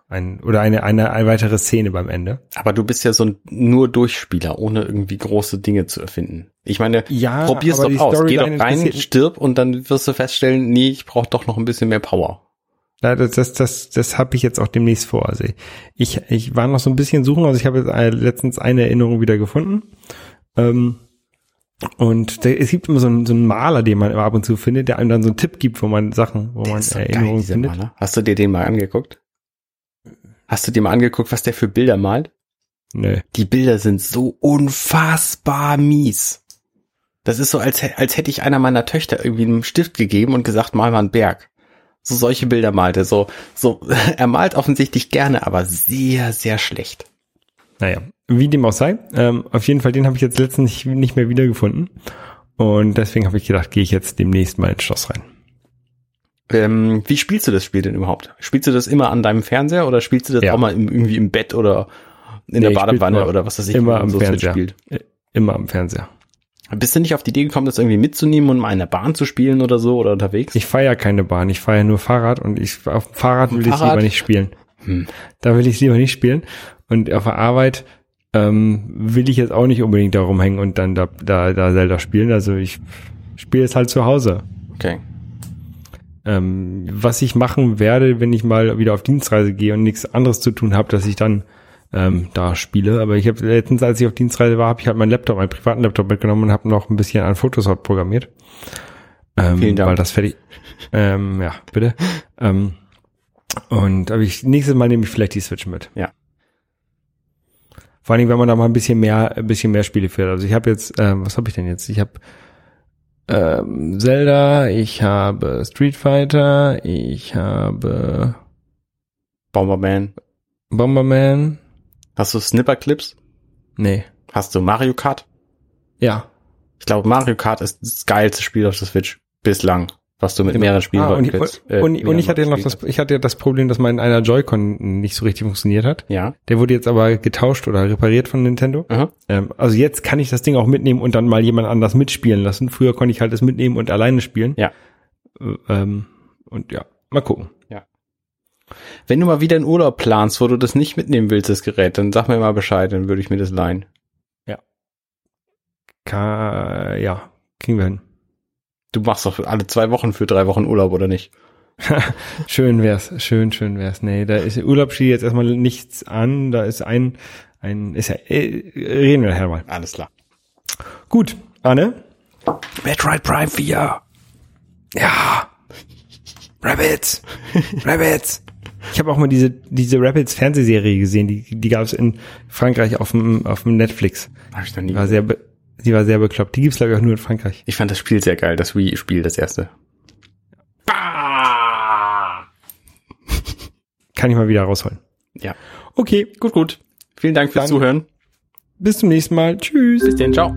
Ein, oder eine, eine, eine weitere Szene beim Ende. Aber du bist ja so ein nur Durchspieler, ohne irgendwie große Dinge zu erfinden. Ich meine, Ja, probier's doch aus. Geh doch rein, stirb und dann wirst du feststellen, nee, ich brauche doch noch ein bisschen mehr Power. Ja, das, das, das, das habe ich jetzt auch demnächst vor. Also ich, ich war noch so ein bisschen suchen, also ich habe jetzt äh, letztens eine Erinnerung wieder gefunden. Ähm, und der, es gibt immer so einen, so einen Maler, den man immer ab und zu findet, der einem dann so einen Tipp gibt, wo man Sachen, wo man ist so geil, Erinnerungen dieser findet. Maler. Hast du dir den mal angeguckt? Hast du dir mal angeguckt, was der für Bilder malt? Nö. Die Bilder sind so unfassbar mies. Das ist so, als, als hätte ich einer meiner Töchter irgendwie einen Stift gegeben und gesagt, mal mal einen Berg. So solche Bilder malt er. So, so, er malt offensichtlich gerne, aber sehr, sehr schlecht. Naja, wie dem auch sei. Ähm, auf jeden Fall, den habe ich jetzt letztens nicht, mehr wiedergefunden. Und deswegen habe ich gedacht, gehe ich jetzt demnächst mal ins Schloss rein. Ähm, wie spielst du das Spiel denn überhaupt? Spielst du das immer an deinem Fernseher oder spielst du das Ja. auch mal im, irgendwie im Bett oder in Nee, der Badewanne oder was weiß ich, immer am so Fernseher. spielt? Äh, Immer am Fernseher. Bist du nicht auf die Idee gekommen, das irgendwie mitzunehmen und mal in der Bahn zu spielen oder so oder unterwegs? Ich fahre ja keine Bahn, ich fahre ja nur Fahrrad und ich auf dem Fahrrad will ich lieber nicht spielen. Hm. Da will ich lieber nicht spielen. Und auf der Arbeit ähm, will ich jetzt auch nicht unbedingt da rumhängen und dann da, da, da Zelda spielen. Also ich spiele es halt zu Hause. Okay. Ähm, was ich machen werde, wenn ich mal wieder auf Dienstreise gehe und nichts anderes zu tun habe, dass ich dann ähm, da spiele. Aber ich habe letztens, als ich auf Dienstreise war, habe ich halt meinen Laptop, meinen privaten Laptop mitgenommen und habe noch ein bisschen an Photoshop programmiert. Ähm, Vielen Dank. Weil das fertig. Ähm, ja, bitte. Ähm, und aber ich nächstes Mal nehme ich vielleicht die Switch mit. Ja. Vor allen Dingen, wenn man da mal ein bisschen mehr, ein bisschen mehr Spiele fährt. Also ich habe jetzt, ähm, was habe ich denn jetzt? Ich habe ähm, Zelda, ich habe Street Fighter, ich habe Bomberman. Bomberman. Hast du Snipper-Clips? Nee. Hast du Mario Kart? Ja. Ich glaube, Mario Kart ist das geilste Spiel auf der Switch. Bislang. Was du mit mehreren Spielen Ah, und, und, äh, und, und ich hatte ja noch das, ich hatte ja das Problem, dass mein einer Joy-Con nicht so richtig funktioniert hat. Ja. Der wurde jetzt aber getauscht oder repariert von Nintendo. Ähm, also jetzt kann ich das Ding auch mitnehmen und dann mal jemand anders mitspielen lassen. Früher konnte ich halt das mitnehmen und alleine spielen. Ja. Äh, Ähm, und ja, mal gucken. Wenn du mal wieder einen Urlaub planst, wo du das nicht mitnehmen willst, das Gerät, dann sag mir mal Bescheid, dann würde ich mir das leihen. Ka ja, kriegen wir hin. Du machst doch alle zwei Wochen für drei Wochen Urlaub, oder nicht? Schön wär's, schön, schön wär's. Nee, da ist Urlaub steht jetzt erstmal nichts an. Da ist ein, ein, ist ja, äh, reden wir nachher mal. Alles klar. Gut, Anne. Metroid Prime 4. Ja. Rabbits. Rabbits. Ich habe auch mal diese, diese Rabbits Fernsehserie gesehen. Die, die gab es in Frankreich auf dem, auf dem Netflix. Hab ich noch nie Die war sehr, be die war sehr bekloppt. Die gibt's glaube ich auch nur in Frankreich. Ich fand das Spiel sehr geil, das Wii-Spiel, das erste. Kann ich mal wieder rausholen. Ja. Okay, Gut, gut. Vielen Dank fürs Dann- Zuhören. bis zum nächsten Mal. Tschüss. Bis dann, ciao.